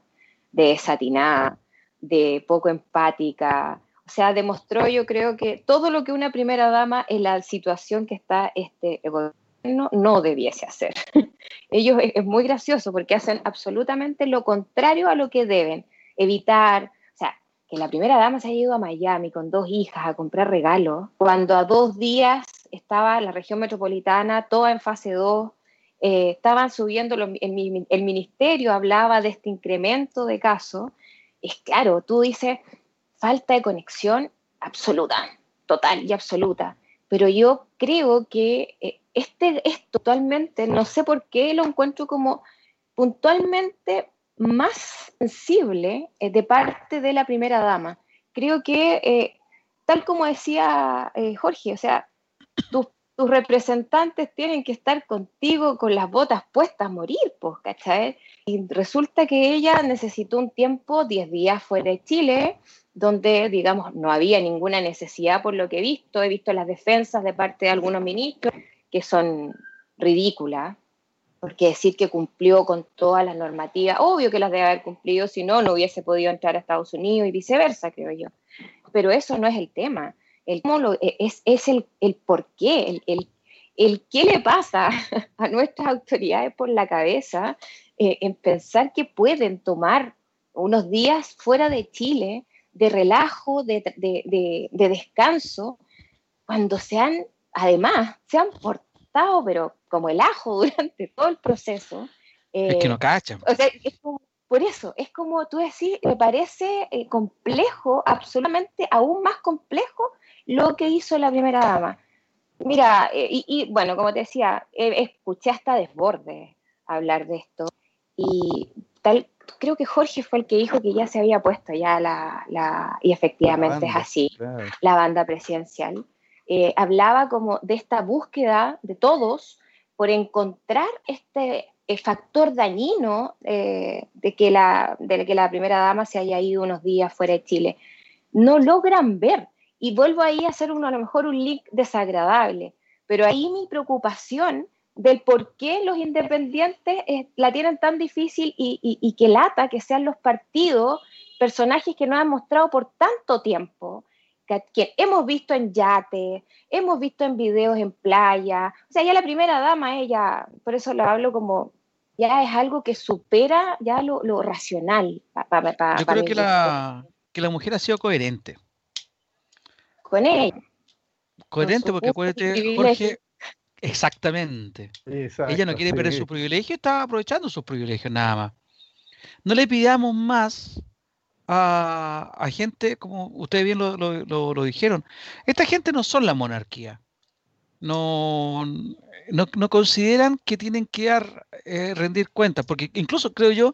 Speaker 2: de desatinada, de poco empática, o sea, demostró yo creo que todo lo que una primera dama en la situación que está este gobierno no debiese hacer. Ellos es, muy gracioso porque hacen absolutamente lo contrario a lo que deben, evitar, que la primera dama se haya ido a Miami con dos hijas a comprar regalos, cuando a dos días estaba la región metropolitana toda en fase 2, eh, estaban subiendo, el, el, ministerio hablaba de este incremento de casos, es claro, tú dices, falta de conexión absoluta, total y absoluta, pero yo creo que eh, este es totalmente, no sé por qué lo encuentro como puntualmente más sensible eh, de parte de la primera dama. Creo que, eh, tal como decía eh, Jorge, o sea, tus, representantes tienen que estar contigo con las botas puestas, morir, pues, ¿cachai? Y resulta que ella necesitó un tiempo, 10 días fuera de Chile, donde, digamos, no había ninguna necesidad por lo que he visto. He visto las defensas de parte de algunos ministros que son ridículas, porque decir que cumplió con todas las normativas, obvio que las debe haber cumplido, si no, no hubiese podido entrar a Estados Unidos y viceversa, creo yo. Pero eso no es el tema. El, e, es, es el, el por qué, el, el, el, qué le pasa a nuestras autoridades por la cabeza eh, en pensar que pueden tomar unos días fuera de Chile de relajo, de, de, de, descanso, cuando se han, además, se han portado, pero como el ajo durante todo el proceso.
Speaker 1: es que no eh, cachan.
Speaker 2: O sea, es como, por eso, es como tú decís, me parece eh, complejo, absolutamente aún más complejo lo que hizo la primera dama. Mira, eh, y, bueno, como te decía, escuché hasta desborde hablar de esto y tal, creo que Jorge fue el que dijo que ya se había puesto ya la, la y efectivamente es así, la banda presidencial. Hablaba como de esta búsqueda de todos por encontrar este eh, factor dañino eh, de, que la, de que la primera dama se haya ido unos días fuera de Chile. No logran ver. Y vuelvo ahí a hacer uno, a lo mejor un link desagradable, pero ahí mi preocupación del por qué los independientes eh, la tienen tan difícil y, y, que lata que sean los partidos personajes que nos han mostrado por tanto tiempo que hemos visto en yate, hemos visto en videos en playa, o sea, ya la primera dama, ella, por eso lo hablo como, ya es algo que supera ya lo, racional.
Speaker 1: Yo creo que la, que la mujer ha sido coherente.
Speaker 2: Con ella.
Speaker 1: Coherente, porque acuérdate, Jorge, exactamente. ella no quiere perder su privilegio, está aprovechando sus privilegios nada más. No le pidamos más a, gente, como ustedes bien lo, dijeron, esta gente no son la monarquía. No, no, consideran que tienen que dar, eh, rendir cuentas, porque incluso creo yo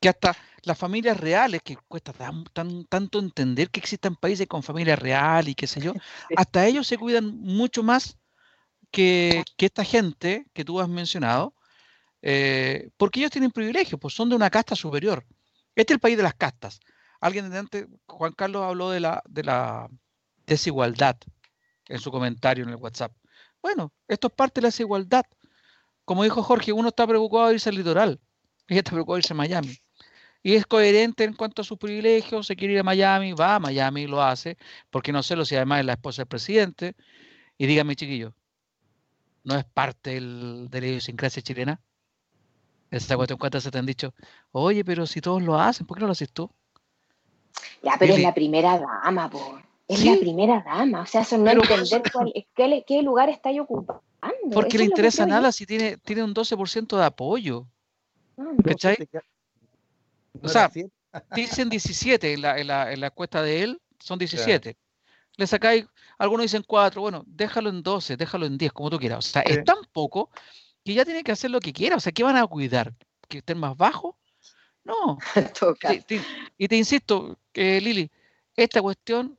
Speaker 1: que hasta las familias reales, que cuesta tan, tanto entender que existan países con familias reales y qué sé yo, hasta ellos se cuidan mucho más que, esta gente que tú has mencionado, eh, porque ellos tienen privilegios, pues son de una casta superior. Este es el país de las castas. Alguien de antes, Juan Carlos habló de la, de la desigualdad en su comentario en el WhatsApp. Bueno, esto es parte de la desigualdad. Como dijo Jorge, uno está preocupado de irse al litoral, ella está preocupado de irse a Miami. Y es coherente en cuanto a sus privilegios, se quiere ir a Miami, va a Miami y lo hace, porque no sé si además es la esposa del presidente. Y dígame, chiquillo, ¿no es parte del, de la idiosincrasia chilena? Esa cuestión, ¿cuántas se te han dicho? Oye, pero si todos lo hacen, ¿por qué no lo haces tú?
Speaker 2: Ya, pero es la primera dama, por. Es la primera dama. O sea, eso no entender cuál, qué, qué, lugar está ahí ocupando.
Speaker 1: Porque le interesa nada si tiene, tiene un 12% de apoyo. ¿Cachai? o sea, dicen 17 en la, en, la, en la encuesta de él, son 17. Le sacáis, algunos dicen 4, bueno, déjalo en 12, déjalo en 10, como tú quieras. O sea, es tan poco que ya tiene que hacer lo que quiera. O sea, ¿qué van a cuidar? ¿Que estén más bajos? No. y te insisto, que Lili, esta cuestión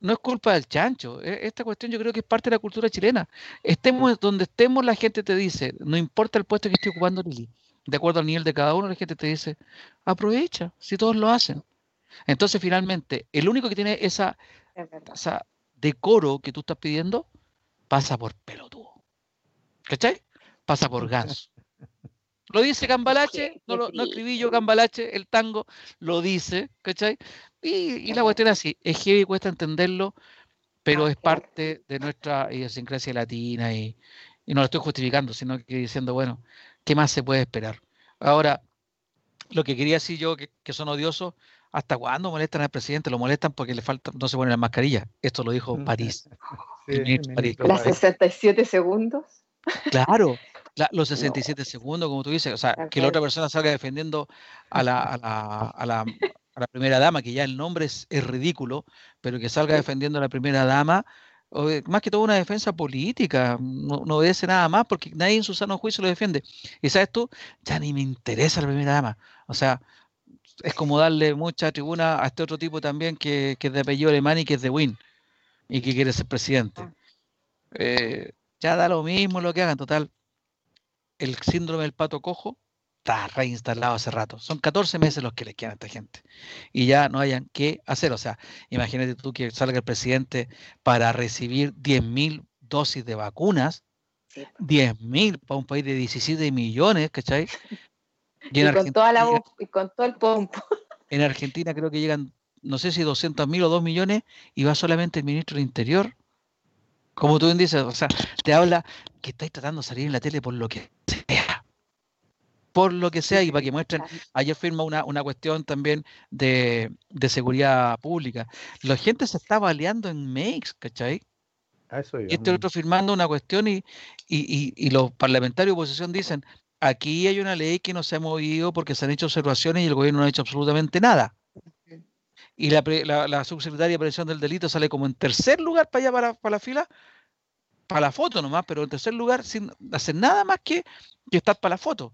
Speaker 1: no es culpa del chancho. E, esta cuestión yo creo que es parte de la cultura chilena. Estemos donde estemos, la gente te dice, no importa el puesto que esté ocupando Lili, de acuerdo al nivel de cada uno, la gente te dice, aprovecha, si todos lo hacen. Entonces, finalmente, el único que tiene esa, esa decoro que tú estás pidiendo, pasa por pelotudo. ¿Cachai? Pasa por ganso. Lo dice Cambalache, no, lo, no escribí yo Cambalache, el tango lo dice, ¿cachai? Y, la cuestión es así, es heavy, cuesta entenderlo, pero es parte de nuestra idiosincrasia latina y, no lo estoy justificando, sino que diciendo, bueno, ¿qué más se puede esperar? Ahora, lo que quería decir yo, que, son odiosos, ¿hasta cuándo molestan al presidente? Lo molestan porque le falta, no se pone la mascarilla. Esto lo dijo mm. París.
Speaker 2: Las 67 segundos.
Speaker 1: Claro, los 67 segundos, como tú dices, o sea, que la otra persona salga defendiendo a la, a la, a la, a la primera dama, que ya el nombre es, ridículo, pero que salga defendiendo a la primera dama, más que todo una defensa política, no, no, obedece nada más porque nadie en su sano juicio lo defiende. Y sabes tú, ya ni me interesa la primera dama. O sea, es como darle mucha tribuna a este otro tipo también que, que es de apellido alemán y que es de Win y que quiere ser presidente. Ah. Eh, ya da lo mismo lo que hagan, total el síndrome del pato cojo está reinstalado hace rato. Son 14 meses los que le quedan a esta gente. Y ya no hayan qué hacer. O sea, imagínate tú que salga el presidente para recibir 10.000 dosis de vacunas. 10.000 para un país de 17 millones, ¿cachai?
Speaker 2: Y, con toda la y con todo el pompo.
Speaker 1: En Argentina creo que llegan, no sé si 200.000 o 2 millones, y va solamente el ministro del Interior. Como tú bien dices, o sea, te habla que estáis tratando de salir en la tele por lo que sea. Por lo que sea, y para que muestren, ayer firma una, una cuestión también de, seguridad pública. La gente se está baleando en makes, ¿cachai? y este otro firmando una cuestión y, y, y, los parlamentarios de oposición dicen, aquí hay una ley que no se ha movido porque se han hecho observaciones y el gobierno no ha hecho absolutamente nada y la, la, subsecretaria de prevención del delito sale como en tercer lugar para allá, para, la fila, para la foto nomás, pero en tercer lugar sin hacer nada más que, que estar para la foto.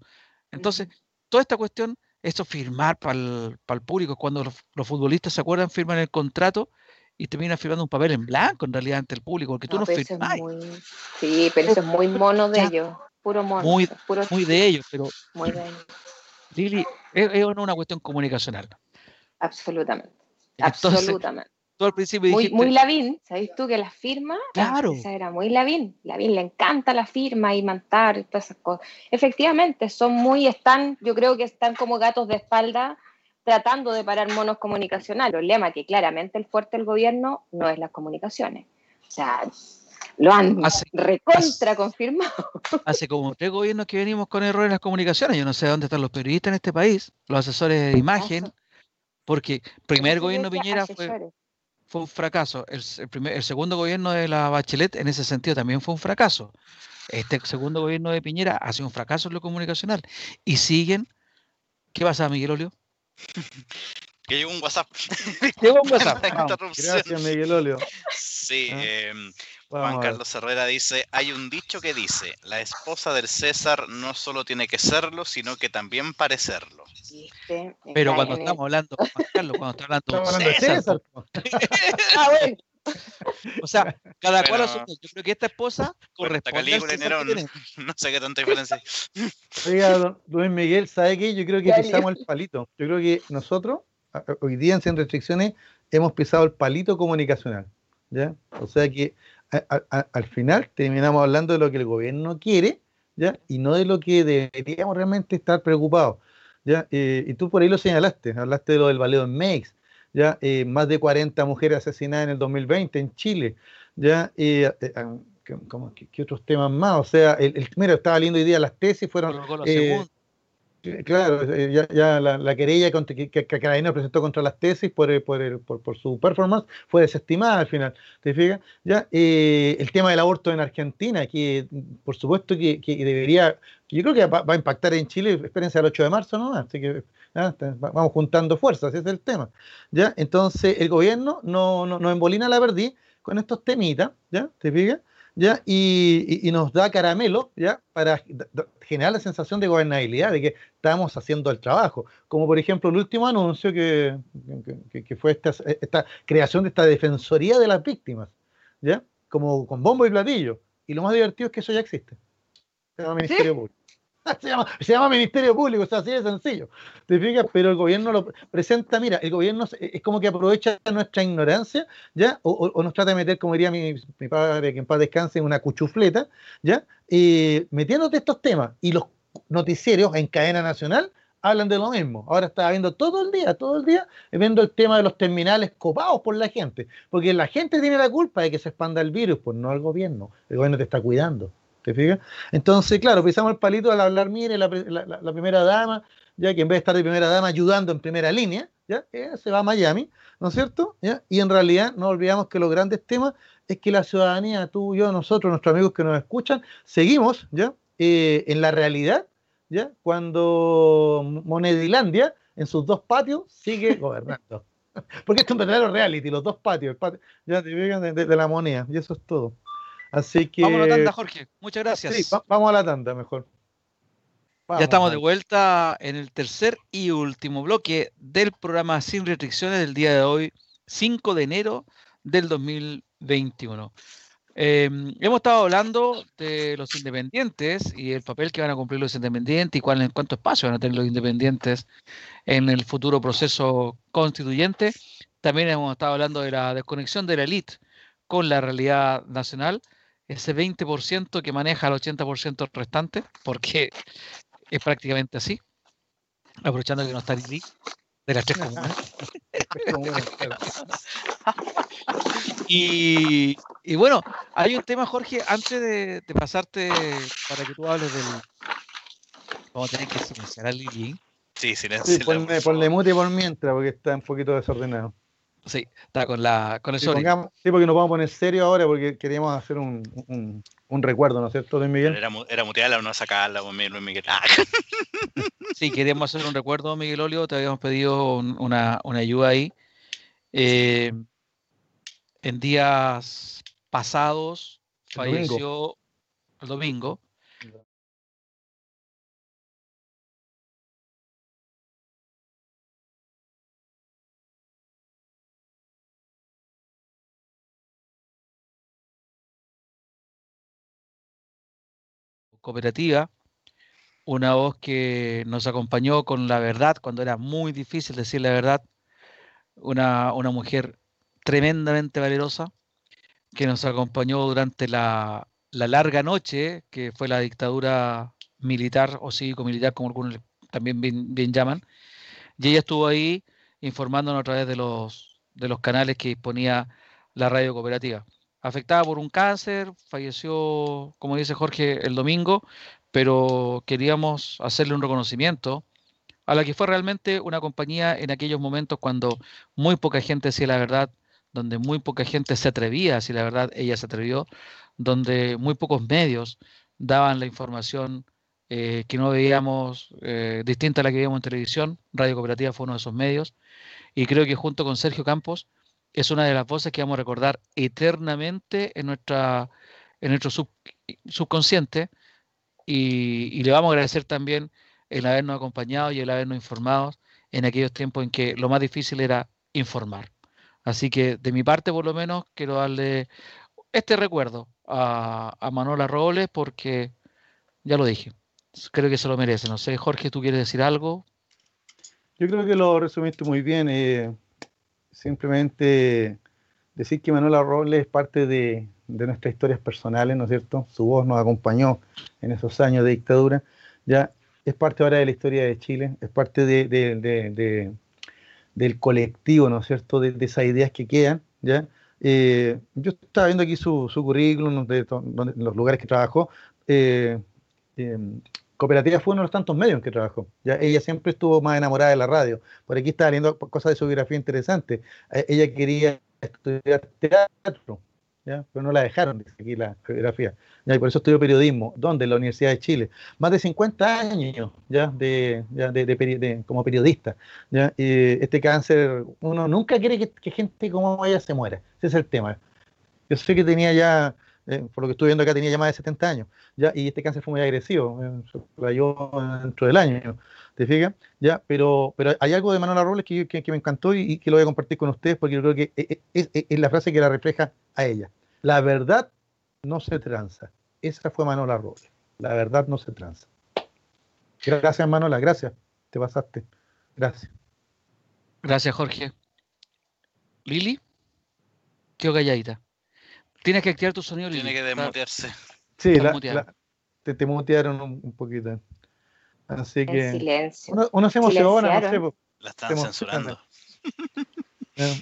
Speaker 1: Entonces, toda esta cuestión, eso firmar para el, para el público, cuando los, futbolistas se acuerdan, firman el contrato y terminan firmando un papel en blanco en realidad ante el público, porque tú no firmas.
Speaker 2: Sí, pero eso es muy mono de ellos, puro mono.
Speaker 1: Muy, muy de ellos, pero... Muy de ellos. Lili, es, es una cuestión comunicacional.
Speaker 2: Absolutamente. Absolutamente.
Speaker 1: Tú al principio
Speaker 2: muy, muy Lavín, ¿sabes tú que la firma? Claro. Esa era muy Lavín. Lavín le encanta la firma y mantar y todas esas cosas. Efectivamente, son muy, están, yo creo que están como gatos de espalda tratando de parar monos comunicacionales. El problema que claramente el fuerte del gobierno no es las comunicaciones. O sea, lo han recontra confirmado.
Speaker 1: Hace como tres gobiernos que venimos con errores en las comunicaciones. Yo no sé dónde están los periodistas en este país, los asesores de imagen, porque el primer gobierno Piñera fue, fue, un fracaso. El, primer, el segundo gobierno de la Bachelet en ese sentido también fue un fracaso. Este segundo gobierno de Piñera ha sido un fracaso en lo comunicacional. Y siguen. ¿Qué pasa, Miguel Olio?
Speaker 4: Que llegó un WhatsApp.
Speaker 1: Llegó un WhatsApp.
Speaker 3: Gracias, Miguel Olio.
Speaker 4: Sí, ah. em, Juan Carlos Herrera dice, hay un dicho que dice, la esposa del César no solo tiene que serlo, sino que también parecerlo.
Speaker 1: Pero cuando estamos hablando, Juan Carlos, cuando estamos hablando, de César.
Speaker 2: ah, bueno.
Speaker 1: O sea, cada cual a Yo creo que esta esposa corresponde.
Speaker 4: no sé qué tanta diferencia.
Speaker 3: Oiga, don, don Miguel, ¿sabe qué? Yo creo que pisamos el palito. Yo creo que nosotros, hoy día en Sin Restricciones, hemos pisado el palito comunicacional. ¿ya? O sea que al final terminamos hablando de lo que el gobierno quiere, ¿ya? Y no de lo que deberíamos realmente estar preocupados, ¿ya? Eh, y tú por ahí lo señalaste, hablaste de lo del baleo en Mex, ¿ya? Eh, más de 40 mujeres asesinadas en el 2020 en Chile, ¿ya? Eh, ah, ¿qué, otros temas más? O sea, el, mira, estaba leyendo hoy día las tesis, fueron... Claro, eh, ya, ya la, la, querella que, que, Carabinero presentó contra las tesis por, por, por, su performance fue desestimada al final. ¿Te fijas? Ya, eh, el tema del aborto en Argentina, que por supuesto que, que debería, yo creo que va, a impactar en Chile, espérense al 8 de marzo ¿no? así que vamos juntando fuerzas, ese es el tema. ¿ya? Entonces el gobierno no, no, no embolina la verdad con estos temitas, ¿ya? ¿Te fijas? ¿Ya? Y, nos da caramelo ¿ya? para generar la sensación de gobernabilidad, de que estamos haciendo el trabajo. Como por ejemplo el último anuncio que, que, fue esta, esta, creación de esta Defensoría de las Víctimas, ¿ya? como con bombo y platillo. Y lo más divertido es que eso ya existe. Público. Se llama, Ministerio Público, o así de sencillo. ¿Te fijas? Pero el gobierno lo presenta, mira, el gobierno es como que aprovecha nuestra ignorancia, ¿ya? O, nos trata de meter, como diría mi, padre, que en paz descanse, en una cuchufleta, ¿ya? Metiéndote estos temas. Y los noticieros en cadena nacional hablan de lo mismo. Ahora estaba viendo todo el día, todo el día, viendo el tema de los terminales copados por la gente. Porque la gente tiene la culpa de que se expanda el virus, pues no el gobierno. El gobierno te está cuidando. ¿Te fijas? Entonces, claro, pisamos el palito al hablar, mire, la, primera dama, ya que en vez de estar de primera dama ayudando en primera línea, ya eh, se va a Miami, ¿no es cierto? ¿Ya? Y en realidad no olvidamos que los grandes temas es que la ciudadanía, tú, yo, nosotros, nuestros amigos que nos escuchan, seguimos ya eh, en la realidad, ya cuando Monedilandia en sus dos patios sigue gobernando. Porque esto es un verdadero reality, los dos patios, ya te de, de la moneda, y eso es todo. Así que.
Speaker 1: Vamos a la tanda, Jorge. Muchas gracias.
Speaker 3: Sí, vamos a la tanda mejor.
Speaker 1: ya estamos de vuelta en el tercer y último bloque del programa Sin Restricciones del día de hoy, 5 de enero del 2021. Em, hemos estado hablando de los independientes y el papel que van a cumplir los independientes y cuál, cuánto espacio van a tener los independientes en el futuro proceso constituyente. También hemos estado hablando de la desconexión de la élite con la realidad nacional ese 20% que maneja el 80% restante, porque es prácticamente así. Aprovechando que no está Lili, de las tres comunas. y, y, bueno, hay un tema, Jorge, antes de, pasarte para que tú hables del. Vamos a tener que silenciar a Lili.
Speaker 4: Sí, silenciar.
Speaker 3: Sí, ponle, ponle mute por mientras, porque está un poquito desordenado.
Speaker 1: Sí, está con la con el sí,
Speaker 3: sí, porque nos vamos a poner serio ahora porque queríamos hacer un, un, un recuerdo, ¿no es cierto, Luis Miguel?
Speaker 4: Era, era mutearla o no sacarla, Luis Miguel. Ah.
Speaker 1: Sí, queríamos hacer un recuerdo, Miguel Olio, te habíamos pedido una, una, ayuda ahí. Eh, en días pasados falleció el domingo cooperativa, una voz que nos acompañó con la verdad cuando era muy difícil decir la verdad, una, mujer tremendamente valerosa que nos acompañó durante la, larga noche que fue la dictadura militar o cívico-militar, como algunos también bien, llaman, Y ella estuvo ahí informándonos a través de los, de los canales que disponía la radio cooperativa. Afectada por un cáncer, falleció, como dice Jorge, el domingo, pero queríamos hacerle un reconocimiento a la que fue realmente una compañía en aquellos momentos cuando muy poca gente decía la verdad, donde muy poca gente se atrevía decir la verdad, ella se atrevió, donde muy pocos medios daban la información eh, que no veíamos eh, distinta a la que veíamos en televisión. Radio Cooperativa fue uno de esos medios. Y creo que junto con Sergio Campos es una de las voces que vamos a recordar eternamente en, nuestra, en nuestro subconsciente. Y, le vamos a agradecer también el habernos acompañado y el habernos informado en aquellos tiempos en que lo más difícil era informar. Así que de mi parte, por lo menos, quiero darle este recuerdo a, a Manola Robles porque ya lo dije, creo que se lo merece. No sé, Jorge, ¿tú quieres decir algo?
Speaker 3: Yo creo que lo resumiste muy bien. Eh, simplemente decir que Manuela Robles es parte de, nuestras historias personales, ¿no es cierto? Su voz nos acompañó en esos años de dictadura. Ya es parte ahora de la historia de Chile, es parte de, del colectivo, ¿no es cierto? De, esas ideas que quedan, ¿ya? Eh, yo estaba viendo aquí su, su currículum, de, los lugares que trabajó. Eh, Cooperativa fue uno de los tantos medios en que trabajó. Ella siempre estuvo más enamorada de la radio. Por aquí estaba leyendo cosas de su biografía interesantes. Ella quería estudiar teatro, pero no la dejaron, dice aquí la biografía. Y por eso estudió periodismo. ¿Dónde? En la Universidad de Chile. Más de 50 años ya de, como periodista. este cáncer, uno nunca quiere que gente como ella se muera. Ese es el tema. Yo sé que tenía ya eh, por lo que estuve viendo acá, tenía ya más de 70 años, ¿ya? y este cáncer fue muy agresivo, eh, se cayó dentro del año, ¿te fijas? ¿Ya? Pero, pero hay algo de Manuela Robles que, que, me encantó y, que lo voy a compartir con ustedes porque yo creo que es, es, la frase que la refleja a ella. La verdad no se tranza. Esa fue Manuela Robles. La verdad no se tranza. Gracias, Manuela, gracias. Te pasaste. Gracias.
Speaker 1: Gracias, Jorge. Lili, qué calladita. Tienes que activar tu sonido.
Speaker 4: Tiene que desmutearse.
Speaker 3: Sí, te, te, mutearon un, poquito. Así que.
Speaker 2: silencio.
Speaker 3: Uno, uno se emociona, no sé.
Speaker 4: Pues, la están censurando.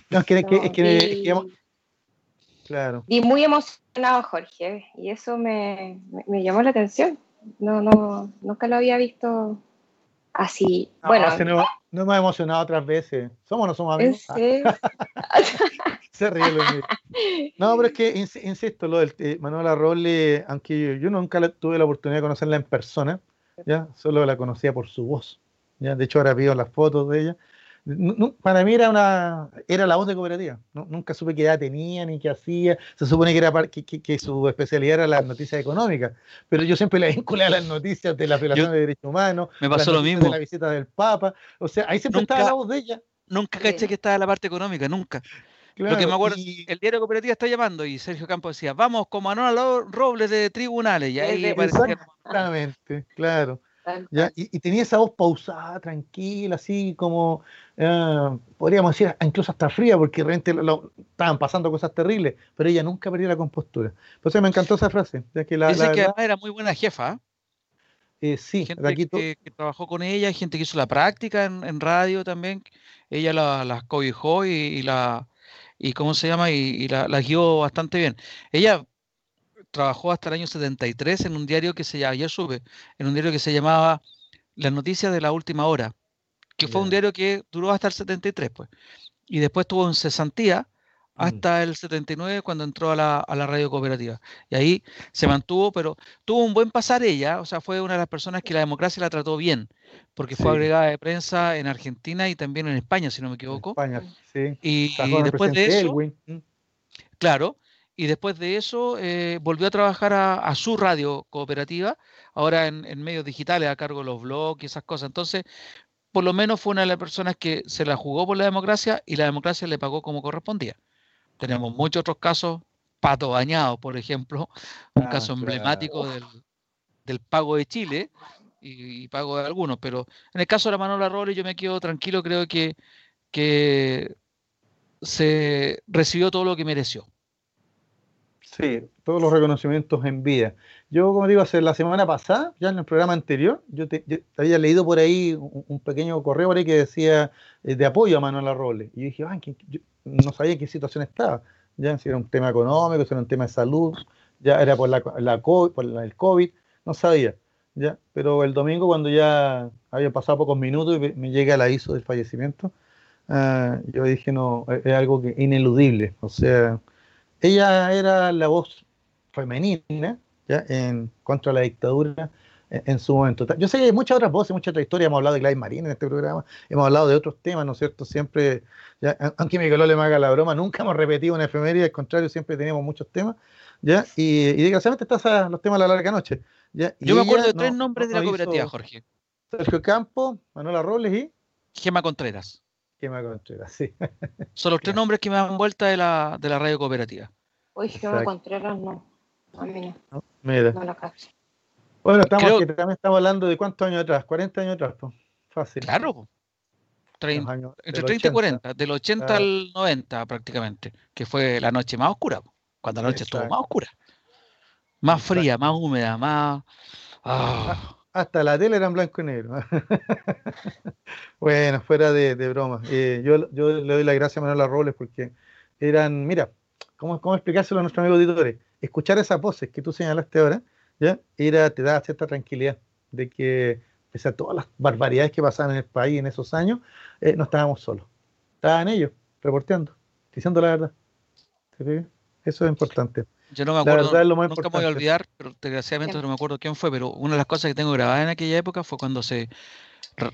Speaker 3: No, es que, es que, claro.
Speaker 2: Y muy emocionado, Jorge, y eso me, me, llamó la atención. No, no, nunca lo había visto así. bueno,
Speaker 3: no, no, hemos emocionado otras veces. ¿Somos o no somos amigos? Se ríe No, pero es que, insisto, lo del eh, Manuela aunque yo, nunca tuve la oportunidad de conocerla en persona, ya solo la conocía por su voz. ¿ya? De hecho, ahora pido las fotos de ella. para mí era una era la voz de cooperativa. Nunca supe qué edad tenía ni qué hacía. Se supone que, era que, su especialidad era las noticias económicas, pero yo siempre la vinculé a las noticias de la violación de derechos humanos.
Speaker 1: Me pasó lo mismo.
Speaker 3: De la visita del Papa. O sea, ahí siempre estaba la voz de ella.
Speaker 1: Nunca caché que estaba la parte económica, nunca. Lo que me acuerdo, el diario Cooperativa está llamando y Sergio Campos decía, vamos con Manuel Robles de tribunales. Y ahí
Speaker 3: Exactamente, claro. y, tenía esa voz pausada, tranquila, así como, eh, podríamos decir, incluso hasta fría, porque realmente lo, estaban pasando cosas terribles, pero ella nunca perdió la compostura. Por eso me encantó esa frase.
Speaker 1: Ya que la, Dice que era muy buena jefa. ¿ah?
Speaker 3: Eh, sí,
Speaker 1: gente que, trabajó con ella, gente que hizo la práctica en, radio también. Ella las la cobijó y la y cómo se llama, y, la, guió bastante bien. Ella trabajó hasta el año 73 en un diario que se llamaba, ayer sube, en un diario que se llamaba Las Noticias de la Última Hora, que fue un diario que duró hasta el 73, pues. Y después tuvo en cesantía. Hasta el 79 cuando entró a la, radio cooperativa. Y ahí se mantuvo, pero tuvo un buen pasar ella, o sea, fue una de las personas que la democracia la trató bien, porque fue agregada de prensa en Argentina y también en España, si no me equivoco.
Speaker 3: España, sí.
Speaker 1: Y, después de eso, mm. claro, y después de eso eh, volvió a trabajar a, su radio cooperativa, ahora en, en medios digitales, a cargo de los blogs y esas cosas. Entonces, por lo menos fue una de las personas que se la jugó por la democracia y la democracia le pagó como correspondía. Tenemos muchos otros casos, Pato Bañado, por ejemplo, un ah, caso emblemático del, pago de Chile y, pago de algunos, pero en el caso de la Manola Robles yo me quedo tranquilo, creo que, que se recibió todo lo que mereció.
Speaker 3: Sí, todos los reconocimientos en vida. Yo, como digo, hace la semana pasada, ya en el programa anterior, yo, te, había leído por ahí un, pequeño correo ahí que decía eh, de apoyo a Manuela Robles. Y yo dije, ah, yo no sabía qué situación estaba. Ya si era un tema económico, si era un tema de salud, ya era por, la, la COVID, por el COVID, no sabía. ¿ya? Pero el domingo, cuando ya había pasado pocos minutos y me llega el aviso del fallecimiento, ah, yo dije, no, e, es algo que ineludible. O sea, ella era la voz femenina ¿ya? en contra la dictadura en, su momento. Yo sé que hay muchas otras voces, muchas otras historias. Hemos hablado de Gladys Marín en este programa, hemos hablado de otros temas, ¿no es cierto? Siempre, ya, aunque Miguel le me haga la broma, nunca hemos repetido una efeméride, al contrario, siempre tenemos muchos temas. ¿ya? Y, y desgraciadamente están los temas de la larga noche.
Speaker 1: Yo me acuerdo de tres nombres de la cooperativa, Jorge.
Speaker 3: Sergio Campo, Manuela Robles y...
Speaker 1: Gema Contreras.
Speaker 3: Gema Contreras, sí.
Speaker 1: Son los tres nombres que me dan vuelta de la, de la radio cooperativa.
Speaker 2: Uy, Gema Contreras no. A mí no.
Speaker 3: mira.
Speaker 2: No la
Speaker 3: Bueno, estamos, también estamos hablando de cuántos años atrás, 40 años atrás, pues. Fácil.
Speaker 1: Claro, entre 30 y 40, del 80 al 90 prácticamente, que fue la noche más oscura, cuando la noche estuvo más oscura. Más fría, más húmeda, más. Ah.
Speaker 3: Hasta la tele era en blanco y negro. bueno, fuera de, broma. Eh, yo, yo, le doy la gracia a Manuela Robles porque eran, mira, ¿cómo, cómo explicárselo a nuestros amigos auditores? Escuchar esas voces que tú señalaste ahora, ¿ya? Era, te da cierta tranquilidad de que, pese a todas las barbaridades que pasaban en el país en esos años, eh, no estábamos solos. Estaban ellos, reporteando, diciendo la verdad. Eso es importante.
Speaker 1: Yo no me acuerdo, nunca me voy a olvidar, pero desgraciadamente no me acuerdo quién fue, pero una de las cosas que tengo grabada en aquella época fue cuando se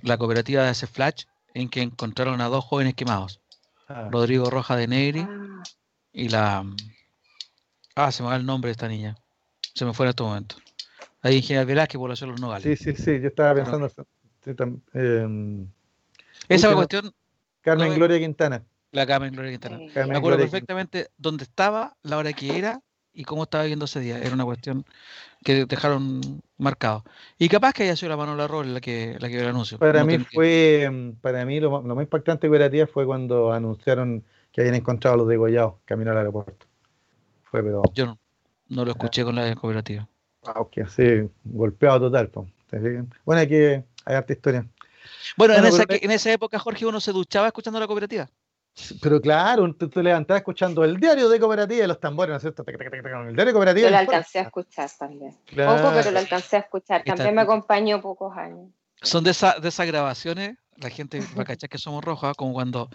Speaker 1: la cooperativa de ese flash en que encontraron a dos jóvenes quemados. Ah. Rodrigo Roja de Negri ah. y la... Ah, se me va el nombre de esta niña. Se me fue en este momento. Ahí en General Velázquez, Población Los Nogales.
Speaker 3: Sí, sí, sí, yo estaba pensando... Em,
Speaker 1: esa cuestión...
Speaker 3: Carmen Gloria Quintana.
Speaker 1: La Carmen Gloria Quintana. me acuerdo perfectamente dónde estaba, la hora que era y cómo estaba viendo ese día. Era una cuestión que dejaron marcado. Y capaz que haya sido la mano la rol la que, la que el anuncio.
Speaker 3: Para mí fue, mm, para mí lo, más impactante de día fue cuando anunciaron que habían encontrado a los degollados camino al aeropuerto. Fue pero.
Speaker 1: Yo no, no lo escuché con la cooperativa.
Speaker 3: Ah, ok, sí, golpeado total. Bueno, hay que hay harta historia.
Speaker 1: Bueno, en, esa, en esa época, Jorge, uno se duchaba escuchando la cooperativa.
Speaker 3: Pero claro, tú te levantás escuchando el diario de cooperativa y los tambores, ¿no es cierto? El diario de cooperativa.
Speaker 2: Yo lo alcancé a escuchar también. Poco, pero lo alcancé a escuchar. También me acompañó pocos años.
Speaker 1: Son de, esa, de esas grabaciones, la gente va a cachar que somos rojos, como cuando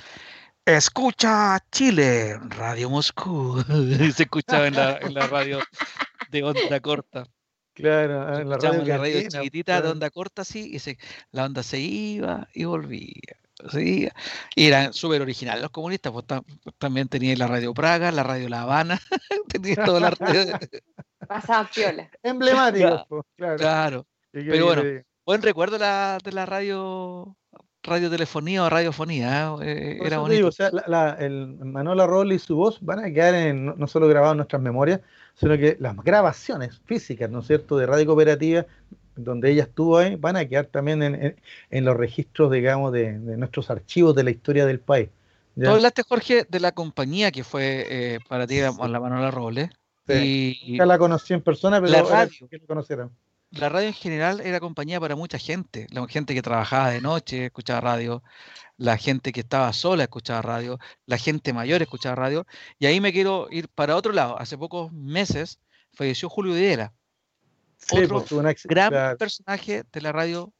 Speaker 1: escucha Chile, Radio Moscú. se escuchaba en la, en la radio de onda corta.
Speaker 3: Claro, ah, en la radio,
Speaker 1: la radio chiquitita de onda corta, sí, y se, la onda se iba y volvía. Sí, y eran súper originales los comunistas, pues, también tenían la Radio Praga, la Radio La Habana, tenían toda la radio.
Speaker 2: Pasaban piola.
Speaker 3: Emblemáticos,
Speaker 1: pues, claro. claro. Pero bueno, buen recuerdo la, de la radio radiotelefonía o radiofonía, ¿eh? era bonito.
Speaker 3: o sea, la, el Manola Roll y su voz van a quedar en, no solo grabados en nuestras memorias, sino que las grabaciones físicas, ¿no es cierto?, de radio cooperativa donde ella estuvo ahí, van a quedar también en, los registros, digamos, de, nuestros archivos de la historia del país.
Speaker 1: Tú hablaste, Jorge, de la compañía que fue eh, para ti, la Manola Robles.
Speaker 3: Sí, y, la conocí en persona, pero
Speaker 1: la radio, que La radio en general era compañía para mucha gente, la gente que trabajaba de noche escuchaba radio, la gente que estaba sola escuchaba radio, la gente mayor escuchaba radio, y ahí me quiero ir para otro lado. Hace pocos meses falleció Julio Videla, otro pues, gran personaje de la radio,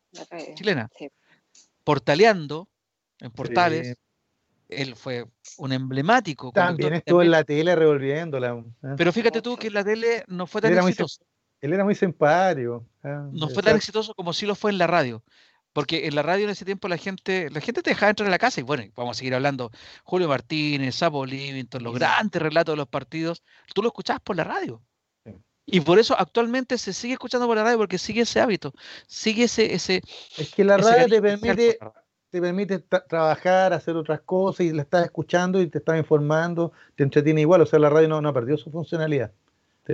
Speaker 1: chilena. Portaleando en portales. Él fue un emblemático.
Speaker 3: También estuvo en la tele revolviéndola.
Speaker 1: ¿eh? Pero fíjate tú que en la tele no fue tan exitoso.
Speaker 3: Él era muy simpático. ¿eh?
Speaker 1: No fue tan exitoso como sí lo fue en la radio. Porque en la radio en ese tiempo la gente, la gente te dejaba entrar en la casa y bueno, vamos a seguir hablando. Julio Martínez, Sapo Livington, los grandes relatos de los partidos, tú lo escuchabas por la radio. Y por eso actualmente se sigue escuchando por la radio porque sigue ese hábito, sigue ese... ese
Speaker 3: es que la radio te permite, te permite trabajar, hacer otras cosas y la estás escuchando y te estás informando, te entretiene igual, o sea, la radio no, no ha perdido su funcionalidad.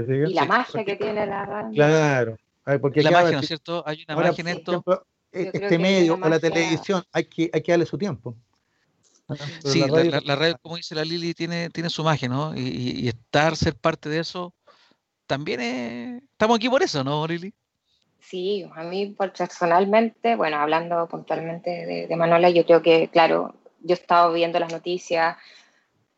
Speaker 2: Y la magia que tiene la radio.
Speaker 3: Claro.
Speaker 1: Porque la magia, ¿no es cierto? Hay una magia en esto.
Speaker 3: E, este medio o la televisión, hay que, hay que darle su tiempo.
Speaker 1: sí, la radio... como dice la Lili, tiene, tiene su magia, ¿no? Y, y, estar, ser parte de eso también estamos aquí por eso, ¿no, Lili?
Speaker 2: Sí, a mí personalmente, bueno, hablando puntualmente de, de Manuela, yo creo que, claro, yo he estado viendo las noticias,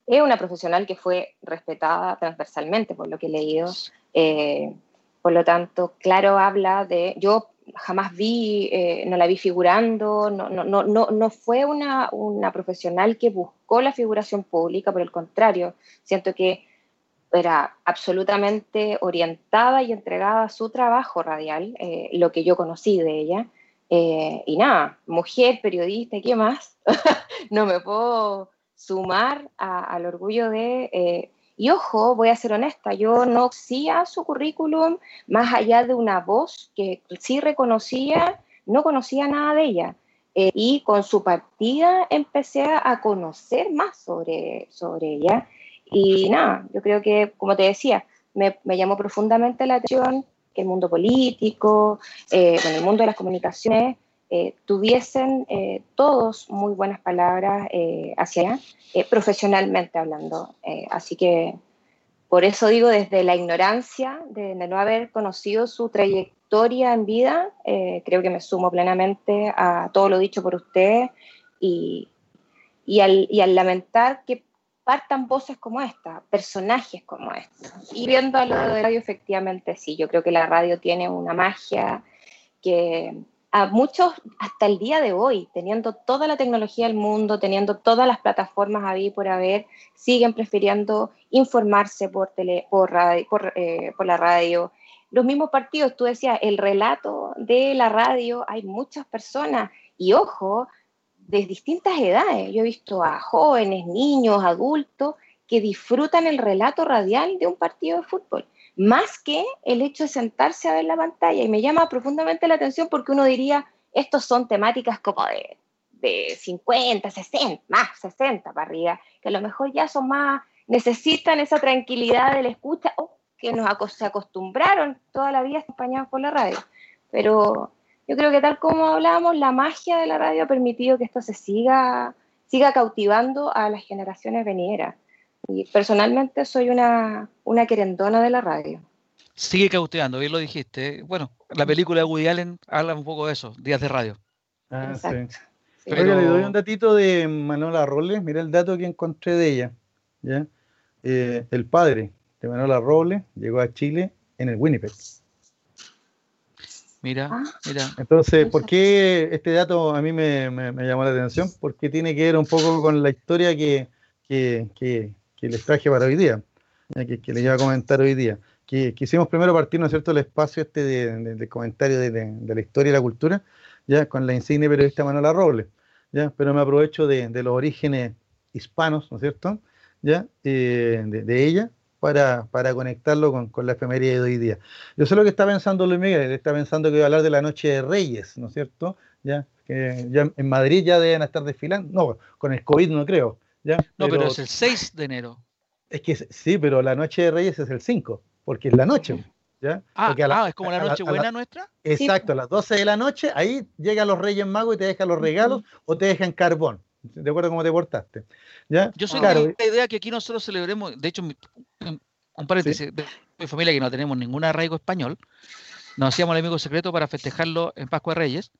Speaker 2: es una profesional que fue respetada transversalmente por lo que he leído. Eh, por lo tanto, claro, habla de, yo jamás vi, eh, no la vi figurando, no, no, no, no fue una, una, profesional que buscó la figuración pública, por el contrario, siento que era absolutamente orientada y entregada a su trabajo radial, eh, lo que yo conocí de ella. y nada, mujer, periodista, ¿qué más? no me puedo sumar al orgullo de y ojo, voy a ser honesta, yo no conocía su currículum más allá de una voz que sí reconocía, no conocía nada de ella. Eh, y con su partida empecé a conocer más sobre, sobre ella. Y nada, yo creo que, como te decía, me, llamó profundamente la atención que el mundo político, eh, el mundo de las comunicaciones, eh, tuviesen eh, todos muy buenas palabras eh, hacia profesionalmente hablando. así que por eso digo, desde la ignorancia de, no haber conocido su trayectoria en vida, creo que me sumo plenamente a todo lo dicho por usted y, y, al, y al lamentar que partan voces como esta, personajes como esta. Y viendo a lo de radio, efectivamente sí, yo creo que la radio tiene una magia que muchos hasta el día de hoy, teniendo toda la tecnología del mundo, teniendo todas las plataformas ahí por haber, siguen prefiriendo informarse por, tele, radio, eh, por, la radio. Los mismos partidos, tú decías, el relato de la radio, hay muchas personas, y ojo, de distintas edades. Yo he visto a jóvenes, niños, adultos, que disfrutan el relato radial de un partido de fútbol más que el hecho de sentarse a ver la pantalla. Y me llama profundamente la atención porque uno diría, estos son temáticas como de, de 50, 60, más 60 para arriba, que a lo mejor ya son más, necesitan esa tranquilidad de la escucha, o que nos se acostumbraron toda la vida acompañados por la radio. Pero yo creo que tal como hablábamos, la magia de la radio ha permitido que esto se siga, siga cautivando a las generaciones venideras. Y personalmente soy una, una querendona de la radio.
Speaker 1: Sigue cauteando, bien lo dijiste. Bueno, la película de Woody Allen habla un poco de eso, días de radio.
Speaker 3: Ah, sí. Pero... le doy un datito de Manuela Robles. Mira el dato que encontré de ella. ¿ya? Eh, el padre de Manuela Robles llegó a Chile en el Winnipeg.
Speaker 1: Mira, ah. mira.
Speaker 3: Entonces, ¿por qué este dato a mí me, me, llamó la atención? Porque tiene que ver un poco con la historia que, que, que, que les traje para hoy día, que, que, les iba a comentar hoy día. Que quisimos primero partir, ¿no es cierto?, el espacio este de, de, comentario de, de, la historia y la cultura, ya con la insignia periodista Manuela Robles, ya, pero me aprovecho de, los orígenes hispanos, ¿no es cierto?, ya, eh, de, ella, para, para conectarlo con, con, la efemería de hoy día. Yo sé lo que está pensando Luis Miguel, está pensando que iba a hablar de la Noche de Reyes, ¿no es cierto? Ya, que ya en Madrid ya deben estar desfilando, no, con el COVID no creo,
Speaker 1: no, pero, es el 6 de enero.
Speaker 3: Es que sí, pero la noche de Reyes es el 5, porque es la noche. ¿ya?
Speaker 1: Ah, ah es como la noche buena nuestra.
Speaker 3: Exacto, a las 12 de la noche, ahí llegan los Reyes Magos y te dejan los regalos o te dejan carbón, de acuerdo a cómo te portaste. ¿ya?
Speaker 1: Yo soy de la idea que aquí nosotros celebremos, de hecho, un paréntesis, de mi familia que no tenemos ningún arraigo español, nos hacíamos el amigo secreto para festejarlo en Pascua de Reyes.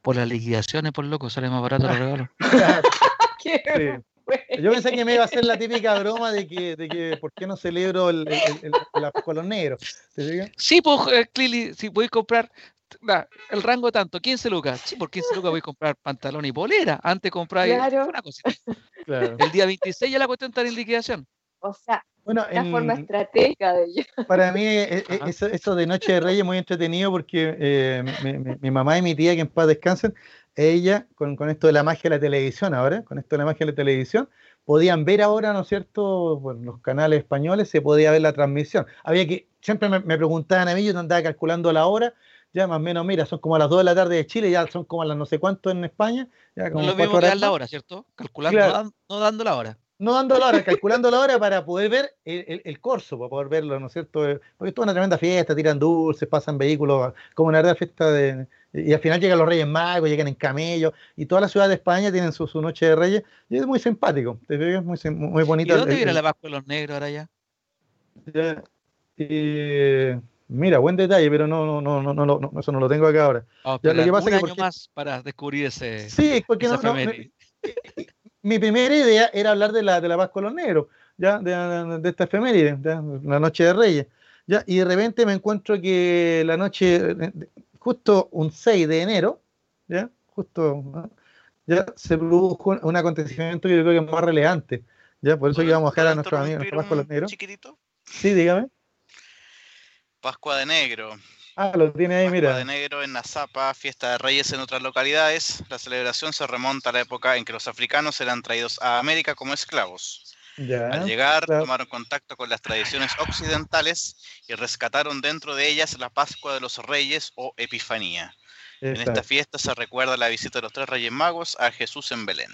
Speaker 1: Por las liquidaciones, por loco, sale más barato los regalos.
Speaker 3: Yo pensé que me iba a hacer la típica broma de que, de que ¿por qué no celebro el, el, el, los negros?
Speaker 1: Sí, pues, eh, Clili, si voy a comprar el rango tanto, 15 lucas. Sí, por 15 lucas voy a comprar pantalón y polera. Antes comprar una cosita. El día 26 ya la cuestión está en liquidación.
Speaker 2: O sea, bueno, la forma estratégica de ello.
Speaker 3: Para mí, eh, eh, eso, de Noche de Reyes es muy entretenido porque mi, mi, mamá y mi tía, que en paz descansen, ella, con, con, esto de la magia de la televisión ahora, con esto de la magia de la televisión, podían ver ahora, ¿no es cierto? Bueno, los canales españoles se podía ver la transmisión. Había que, siempre me, preguntaban a mí, yo andaba calculando la hora, ya más o menos, mira, son como a las 2 de la tarde de Chile, ya son como a las no sé cuánto en España. Ya
Speaker 1: como no lo mismo que dar la hora, ¿cierto? Calculando, no, dando la hora.
Speaker 3: No dando la hora, calculando la hora para poder ver el, el, corso, para poder verlo, ¿no es cierto? Porque es una tremenda fiesta, tiran dulces, pasan vehículos, como una verdadera fiesta de, y al final llegan los Reyes Magos, llegan en camello, y toda la ciudad de España tienen su, Noche de Reyes, y es muy simpático, te muy, muy bonito.
Speaker 1: ¿Y dónde viene la Pascua de los Negros ahora ya?
Speaker 3: Eh, mira, buen detalle, pero no, no, no, no, no, eso no lo tengo acá ahora.
Speaker 1: ya, lo que pasa un año más para descubrir ese.
Speaker 3: Sí, porque no, mi primera idea era hablar de la, de la paz con los negros, ya, de, de esta efeméride, la noche de Reyes. Ya, y de repente me encuentro que la noche, justo un 6 de enero, ya, justo, ya se produjo un acontecimiento que yo creo que es más relevante. Ya, por eso que vamos a dejar a nuestros amigos Paz con los negros.
Speaker 4: Chiquitito?
Speaker 3: Sí, dígame.
Speaker 4: Pascua de Negro.
Speaker 3: Ah, lo tiene ahí, mira.
Speaker 4: Pascua de Negro en Nazapa, fiesta de reyes en otras localidades. La celebración se remonta a la época en que los africanos eran traídos a América como esclavos. Al llegar, tomaron contacto con las tradiciones occidentales y rescataron dentro de ellas la Pascua de los Reyes o Epifanía. En esta fiesta se recuerda la visita de los tres Reyes Magos a Jesús en Belén.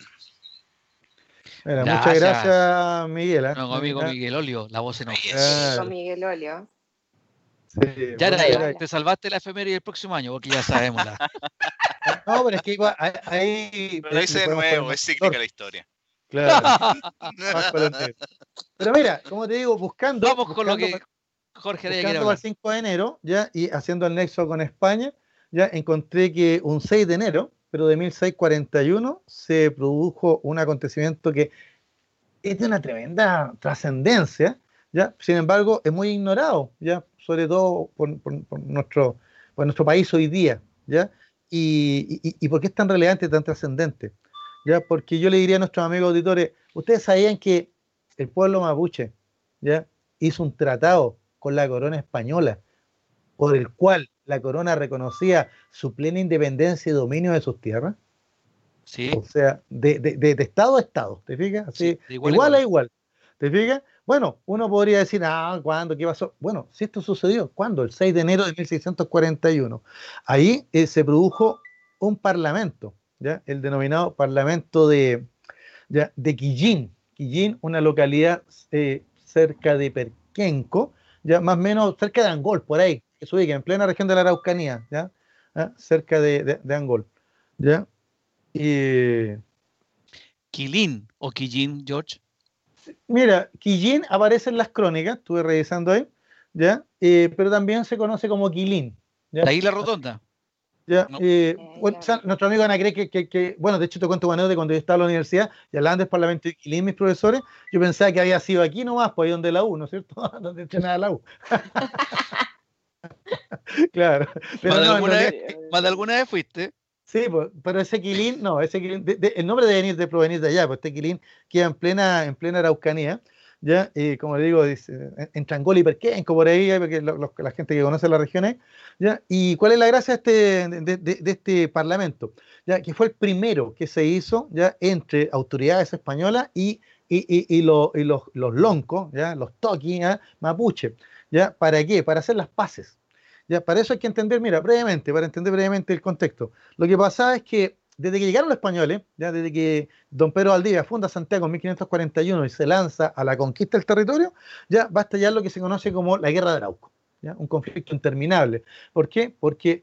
Speaker 3: muchas gracias, Miguel. ¿eh?
Speaker 1: No, amigo Miguel Olio, la voz en
Speaker 2: off. Miguel Olio.
Speaker 1: ya te salvaste la efeméride el próximo año, porque ya sabemos la.
Speaker 3: no, pero es que igual, ahí.
Speaker 4: Pero dice de nuevo, es cíclica la historia.
Speaker 3: Claro. pero mira, como te digo, buscando.
Speaker 1: Vamos con lo que Jorge
Speaker 3: Buscando el 5 de enero, ya, y haciendo el nexo con España, ya encontré que un 6 de enero, pero de 1641, se produjo un acontecimiento que es de una tremenda trascendencia, ya, sin embargo, es muy ignorado, ya, sobre todo por, nuestro, por nuestro país hoy día, ya, y, y, y por qué es tan relevante, tan trascendente, ya, porque yo le diría a nuestros amigos auditores, ustedes sabían que el pueblo mapuche, ya, hizo un tratado con la corona española, por el cual la corona reconocía su plena independencia y dominio de sus tierras.
Speaker 1: Sí.
Speaker 3: O sea, de, de, de estado a estado, ¿te fijas? Así, igual, a igual. ¿Te fijas? Bueno, uno podría decir, ah, ¿cuándo? ¿Qué pasó? Bueno, si esto sucedió, ¿cuándo? El 6 de enero de 1641. Ahí eh, se produjo un parlamento, ¿ya? El denominado Parlamento de, ¿ya? de Quillín. Quillín, una localidad eh, cerca de Perquenco, ya más o menos cerca de Angol, por ahí, que se ubica en plena región de la Araucanía, ¿ya? ¿Ah? cerca de, Angol. ¿ya? Y...
Speaker 1: Quilín o Quillín, George.
Speaker 3: Mira, Quillín aparece en las crónicas, estuve revisando ahí, ¿ya? Eh, pero también se conoce como Quilín.
Speaker 1: ¿ya? La isla Rotonda.
Speaker 3: Ya, eh, nuestro amigo Ana cree que, bueno, de hecho te cuento de cuando yo estaba en la universidad y hablaban del Parlamento de Quilín, mis profesores, yo pensaba que había sido aquí nomás, pues ahí donde la U, ¿no es cierto? donde nada la U. claro.
Speaker 1: Pero ¿Más, de alguna vez, ¿Más de alguna vez fuiste?
Speaker 3: Sí, pues, pero ese Quilín, no, ese Quilín, el nombre debe venir de provenir de allá, pues este Quilín queda en plena, en plena Araucanía, ya, y como le digo, dice, en Trangol y Perquenco, por ahí, porque la gente que conoce las regiones, ya, y cuál es la gracia de este, de, este parlamento, ya, que fue el primero que se hizo, ya, entre autoridades españolas y, y, y, los, los, loncos, ya, los toquis, mapuche, ya, ¿para qué? Para hacer las paces, ya, para eso hay que entender, mira, brevemente, para entender brevemente el contexto. Lo que pasaba es que desde que llegaron los españoles, ya desde que don Pedro Valdivia funda Santiago en 1541 y se lanza a la conquista del territorio, ya va a estallar lo que se conoce como la Guerra de Arauco, ¿ya? un conflicto interminable. ¿Por qué? Porque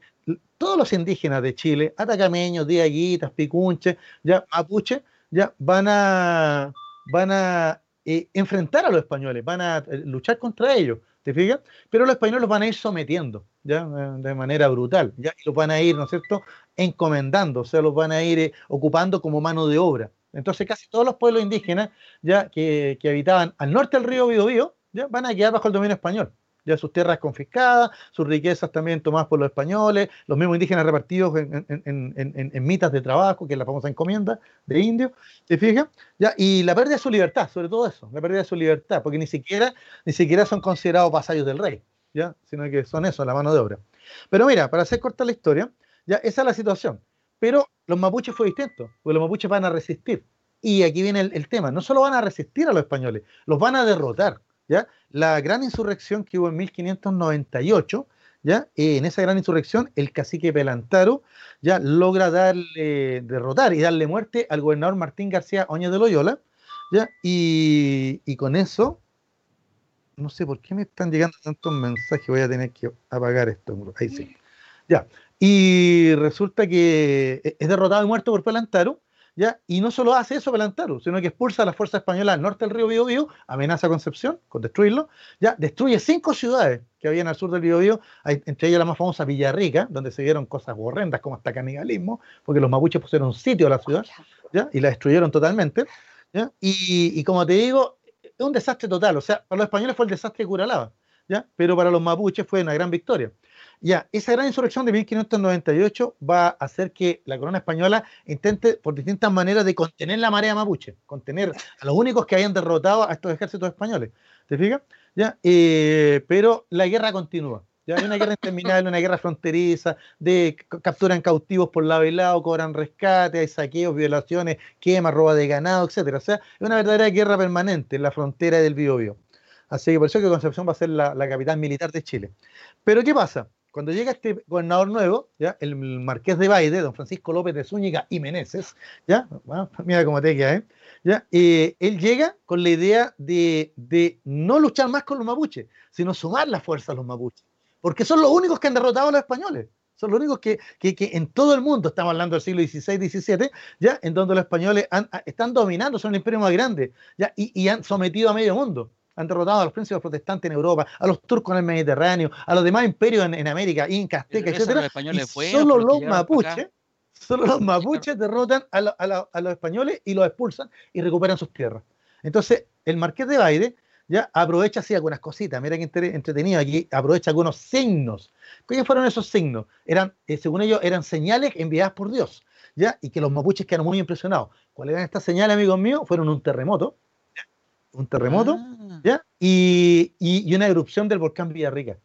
Speaker 3: todos los indígenas de Chile, atacameños, diaguitas, picunches, ya mapuche, ya van a, van a eh, enfrentar a los españoles, van a eh, luchar contra ellos. ¿Te fijas? Pero los españoles los van a ir sometiendo, ¿ya? De manera brutal, ¿ya? Y los van a ir, ¿no es cierto?, encomendando, o sea, los van a ir eh, ocupando como mano de obra. Entonces, casi todos los pueblos indígenas, ya que, que habitaban al norte del río Biobío, ya van a quedar bajo el dominio español ya sus tierras confiscadas, sus riquezas también tomadas por los españoles, los mismos indígenas repartidos en, mitas de trabajo, que es la famosa encomienda de indios, ¿te fijas? ¿Ya? Y la pérdida de su libertad, sobre todo eso, la pérdida de su libertad, porque ni siquiera, ni siquiera son considerados vasallos del rey, ¿ya? sino que son eso, la mano de obra. Pero mira, para hacer corta la historia, ya esa es la situación. Pero los mapuches fue distinto, porque los mapuches van a resistir. Y aquí viene el tema, no solo van a resistir a los españoles, los van a derrotar. ¿Ya? La gran insurrección que hubo en 1598, ¿ya? en esa gran insurrección, el cacique Pelantaro ya logra darle, derrotar y darle muerte al gobernador Martín García Oñez de Loyola, ¿ya? Y, y con eso, no sé por qué me están llegando tantos mensajes, voy a tener que apagar esto. Ahí sí. Ya. Y resulta que es derrotado y muerto por Pelantaro, ¿ya? Y no solo hace eso Pelantaro, sino que expulsa a la fuerza española al norte del río Biobío, amenaza a Concepción con destruirlo, ya destruye cinco ciudades que habían al sur del Biobío, entre ellas la más famosa Villarrica, donde se dieron cosas horrendas como hasta canibalismo, porque los mapuches pusieron sitio a la ciudad, ¿ya? Y la destruyeron totalmente, ¿ya? Y, y como te digo, es un desastre total, o sea, para los españoles fue el desastre de Curalaba, ¿ya? Pero para los mapuches fue una gran victoria. Ya, esa gran insurrección de 1598 va a hacer que la corona española intente por distintas maneras de contener la marea mapuche, contener a los únicos que habían derrotado a estos ejércitos españoles. ¿Te fijas? Ya, eh, pero la guerra continúa. Ya hay una guerra interminable, una guerra fronteriza, de capturan cautivos por lado y lado, cobran rescate, hay saqueos, violaciones, quema, roba de ganado, etcétera. O sea, es una verdadera guerra permanente en la frontera del Biobío. Así que por eso que Concepción va a ser la, capital militar de Chile. Pero ¿qué pasa? Cuando llega este gobernador nuevo, ¿ya? el marqués de Baide, don Francisco López de Zúñiga y Meneses, ¿ya? mira cómo te queda, ¿eh? ¿Ya? Eh, él llega con la idea de, de, no luchar más con los mapuches, sino sumar la fuerza a los mapuches, porque son los únicos que han derrotado a los españoles. Son los únicos que, que, que en todo el mundo, estamos hablando del siglo XVI, XVII, ¿ya? en donde los españoles están dominando, son el imperio más grande ¿ya? Y, y han sometido a medio mundo han derrotado a los príncipes protestantes en Europa, a los turcos en el Mediterráneo, a los demás imperios en, en América, Inca, Azteca, etc. Solo los mapuches, solo los mapuches derrotan a, a, a, los españoles y los expulsan y recuperan sus tierras. Entonces, el marqués de Baide ya aprovecha así algunas cositas, mira qué entretenido aquí, aprovecha algunos signos. ¿Cuáles fueron esos signos? Eran, eh, según ellos, eran señales enviadas por Dios, ¿ya? Y que los mapuches quedaron muy impresionados. ¿Cuáles eran estas señales, amigos míos? Fueron un terremoto, un terremoto, ah. ¿ya? Y, y, una erupción del volcán Villarrica,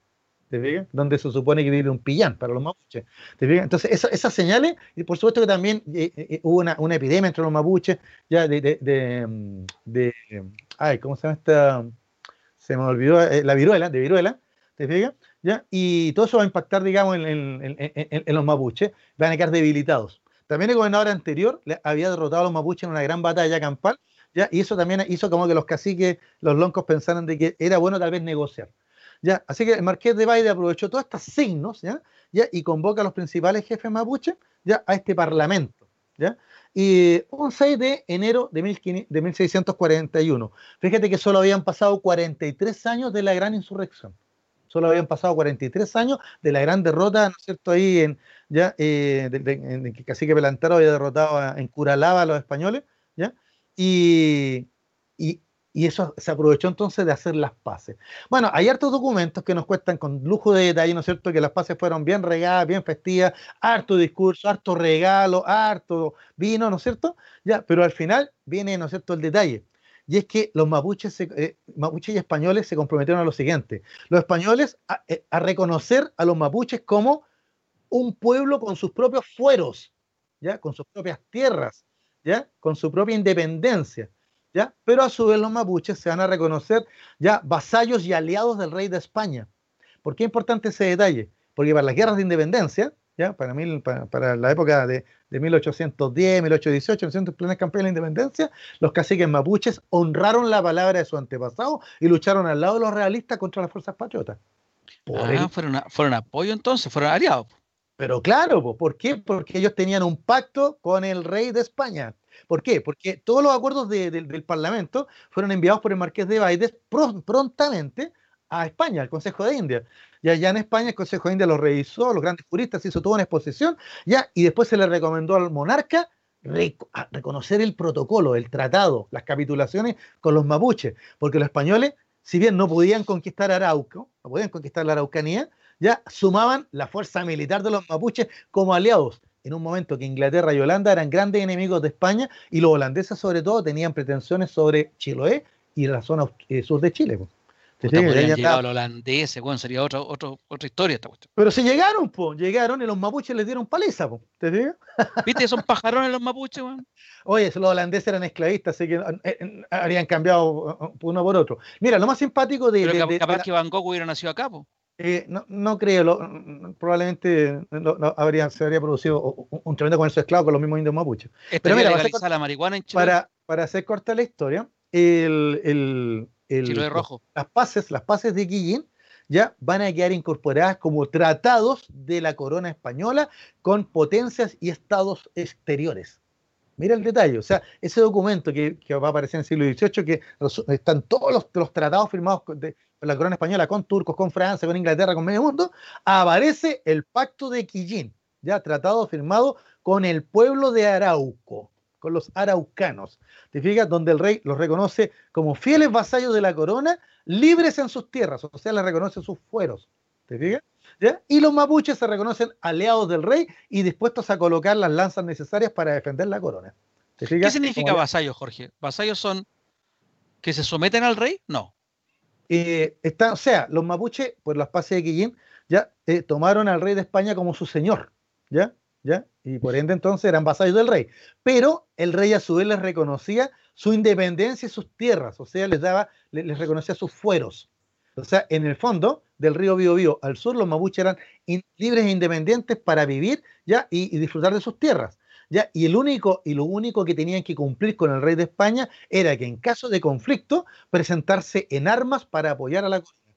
Speaker 3: ¿te fijas? Donde se supone que vive un pillán para los mapuches, ¿te fijas? Entonces, esas señales, y por supuesto que también eh, eh, eh, hubo una, una, epidemia entre los mapuches, ya de, de, de, de, ay, ¿cómo se llama esta? Se me olvidó, la viruela, de viruela, ¿te fijas? ¿Ya? Y todo eso va a impactar, digamos, en, en, en, en los mapuches, van a quedar debilitados. También el gobernador anterior había derrotado a los mapuches en una gran batalla campal ¿ya? Y eso también hizo como que los caciques, los loncos pensaran de que era bueno tal vez negociar. ¿ya? Así que el marqués de Baide aprovechó todos estos signos ¿ya? ¿ya? y convoca a los principales jefes mapuche ¿ya? a este parlamento. ¿ya? Y un 6 de enero de, 1641. Fíjate que solo habían pasado 43 años de la gran insurrección. Solo habían pasado 43 años de la gran derrota, ¿no es cierto? Ahí en, ya, eh, en que Cacique Pelantaro había derrotado en Curalaba a los españoles, ¿ya? Y, y, eso se aprovechó entonces de hacer las paces. Bueno, hay hartos documentos que nos cuestan con lujo de detalle, ¿no es cierto?, que las paces fueron bien regadas, bien festivas, harto discurso, harto regalo, harto vino, ¿no es cierto? Ya, pero al final viene, ¿no es cierto?, el detalle. Y es que los mapuches, eh, mapuches y españoles se comprometieron a lo siguiente. Los españoles a, eh, a reconocer a los mapuches como un pueblo con sus propios fueros, ¿ya? con sus propias tierras, Con su propia independencia, ¿ya? Pero a su vez los mapuches se van a reconocer ya vasallos y aliados del rey de España. ¿Por qué es importante ese detalle? Porque para las guerras de independencia, ¿ya? Para, mí, para, la época de, de 1810, 1818, en plenas campañas de la independencia, los caciques mapuches honraron la palabra de su antepasado y lucharon al lado de los realistas contra las fuerzas patriotas.
Speaker 1: ah, fueron, fueron apoyo entonces, fueron aliados.
Speaker 3: Pero claro, ¿por qué? Porque ellos tenían un pacto con el rey de España. ¿Por qué? Porque todos los acuerdos del Parlamento fueron enviados por el Marqués de Baides prontamente a España, al Consejo de India. Y allá en España el Consejo de India lo revisó, los grandes juristas hizo toda una exposición, ya, y después se le recomendó al monarca reconocer el protocolo, el tratado, las capitulaciones con los mapuches, porque los españoles, si bien no podían conquistar Arauco, no podían conquistar la Araucanía, ya sumaban la fuerza militar de los mapuches como aliados en un momento que Inglaterra y Holanda eran grandes enemigos de España y los holandeses sobre todo tenían pretensiones sobre Chiloé y la zona eh, sur de Chile.
Speaker 1: llegar los holandeses, bueno, sería otra, otra, otra historia esta cuestión.
Speaker 3: Pero si llegaron, pues, llegaron y los mapuches les dieron paliza, pues, ¿te digo?
Speaker 1: ¿Viste? Son pajarones los mapuches, weón.
Speaker 3: Oye, los holandeses eran esclavistas, así que eh, eh, habrían cambiado uno por otro. Mira, lo más simpático de...
Speaker 1: Pero
Speaker 3: de,
Speaker 1: capaz de, que Van Gogh hubiera nacido acá, pues.
Speaker 3: Eh, no, no, creo, lo, probablemente habría, se habría producido un, tremendo comercio de esclavos con los mismos indios mapuches.
Speaker 1: Pero mira, para, la marihuana en Chile.
Speaker 3: Para, para hacer corta la historia, el, el, el
Speaker 1: rojo.
Speaker 3: las paces, las paces de Guillín ya van a quedar incorporadas como tratados de la corona española con potencias y estados exteriores. Mira el detalle, o sea, ese documento que, va a aparecer en el siglo XVIII, que están todos los, tratados firmados por la corona española con turcos, con Francia, con Inglaterra, con medio mundo, aparece el pacto de Quillín, ya tratado firmado con el pueblo de Arauco, con los araucanos. ¿Te fijas? Donde el rey los reconoce como fieles vasallos de la corona, libres en sus tierras, o sea, les reconoce sus fueros. ¿Te fijas? Y los mapuches se reconocen aliados del rey y dispuestos a colocar las lanzas necesarias para defender la corona.
Speaker 1: ¿Qué significa vasallos, Jorge? ¿Vasallos son que se someten al rey? No.
Speaker 3: Eh, está, o sea, los mapuches, por las pases de Quillín, ya eh, tomaron al rey de España como su señor, ¿ya? ¿ya? Y por ende entonces eran vasallos del rey. Pero el rey a su vez les reconocía su independencia y sus tierras, o sea, les daba, les reconocía sus fueros. O sea, en el fondo, del río Biobío al sur, los mapuches eran libres e independientes para vivir ya y, disfrutar de sus tierras. ¿ya? Y, el único, y lo único que tenían que cumplir con el rey de España era que en caso de conflicto presentarse en armas para apoyar a la corona.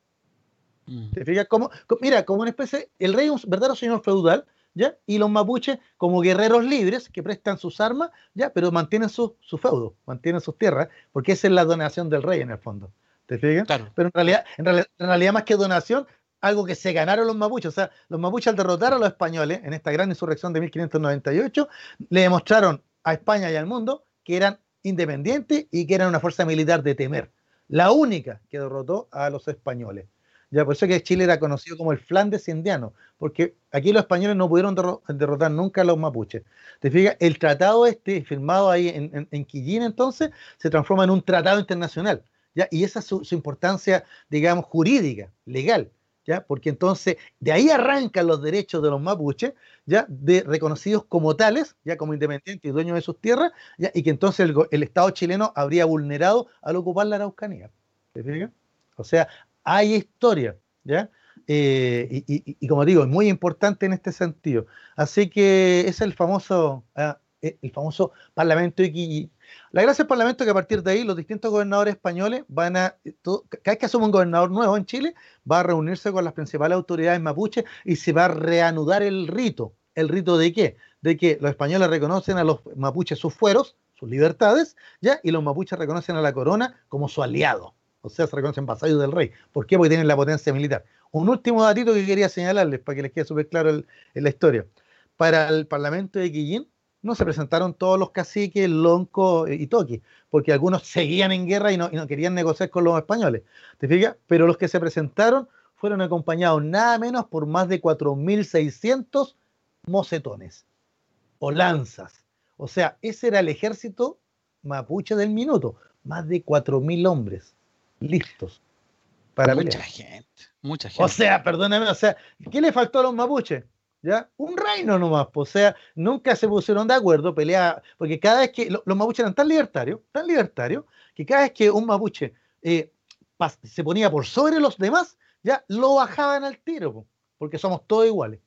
Speaker 3: Mm. ¿Te fijas? Como, mira, como una especie, el rey es un verdadero señor feudal, ¿ya? Y los mapuches como guerreros libres que prestan sus armas, ¿ya? Pero mantienen su, su feudo, mantienen sus tierras, porque esa es la donación del rey en el fondo. ¿Te fijas? Pero en realidad, en realidad, más que donación, algo que se ganaron los mapuches. O sea, los mapuches al derrotar a los españoles en esta gran insurrección de 1598, le demostraron a España y al mundo que eran independientes y que eran una fuerza militar de temer. La única que derrotó a los españoles. Ya por eso que Chile era conocido como el Flandes indiano, porque aquí los españoles no pudieron derrotar nunca a los mapuches. Te fijas, el tratado este, firmado ahí en, en Quillín entonces, se transforma en un tratado internacional y esa es su, importancia, digamos, jurídica, legal, ¿ya? Porque entonces de ahí arrancan los derechos de los mapuches, ¿ya? De, reconocidos como tales, ya como independientes y dueños de sus tierras, ¿ya? Y que entonces el, Estado chileno habría vulnerado al ocupar la Araucanía. ¿Te O sea, hay historia, ¿ya? Eh, y, como digo, es muy importante en este sentido. Así que es el famoso, ah, el famoso Parlamento la gracia del Parlamento es que a partir de ahí los distintos gobernadores españoles van a, cada vez que asume un gobernador nuevo en Chile, va a reunirse con las principales autoridades mapuches y se va a reanudar el rito. ¿El rito de qué? De que los españoles reconocen a los mapuches sus fueros, sus libertades, ¿ya? Y los mapuches reconocen a la corona como su aliado. O sea, se reconocen vasallos del rey. ¿Por qué? Porque tienen la potencia militar. Un último datito que quería señalarles para que les quede súper claro en la historia. Para el Parlamento de Quillín, no se presentaron todos los caciques, Lonco y Toki, porque algunos seguían en guerra y no, querían negociar con los españoles. ¿Te fijas? Pero los que se presentaron fueron acompañados nada menos por más de 4.600 mocetones o lanzas. O sea, ese era el ejército mapuche del minuto. Más de 4.000 hombres listos para
Speaker 1: mucha gente, mucha gente.
Speaker 3: O sea, perdóname, o sea, ¿qué le faltó a los mapuches? ¿Ya? Un reino nomás, o sea, nunca se pusieron de acuerdo, pelea, porque cada vez que los mapuches eran tan libertarios, tan libertarios, que cada vez que un mapuche eh, se ponía por sobre los demás, ya lo bajaban al tiro, porque somos todos iguales.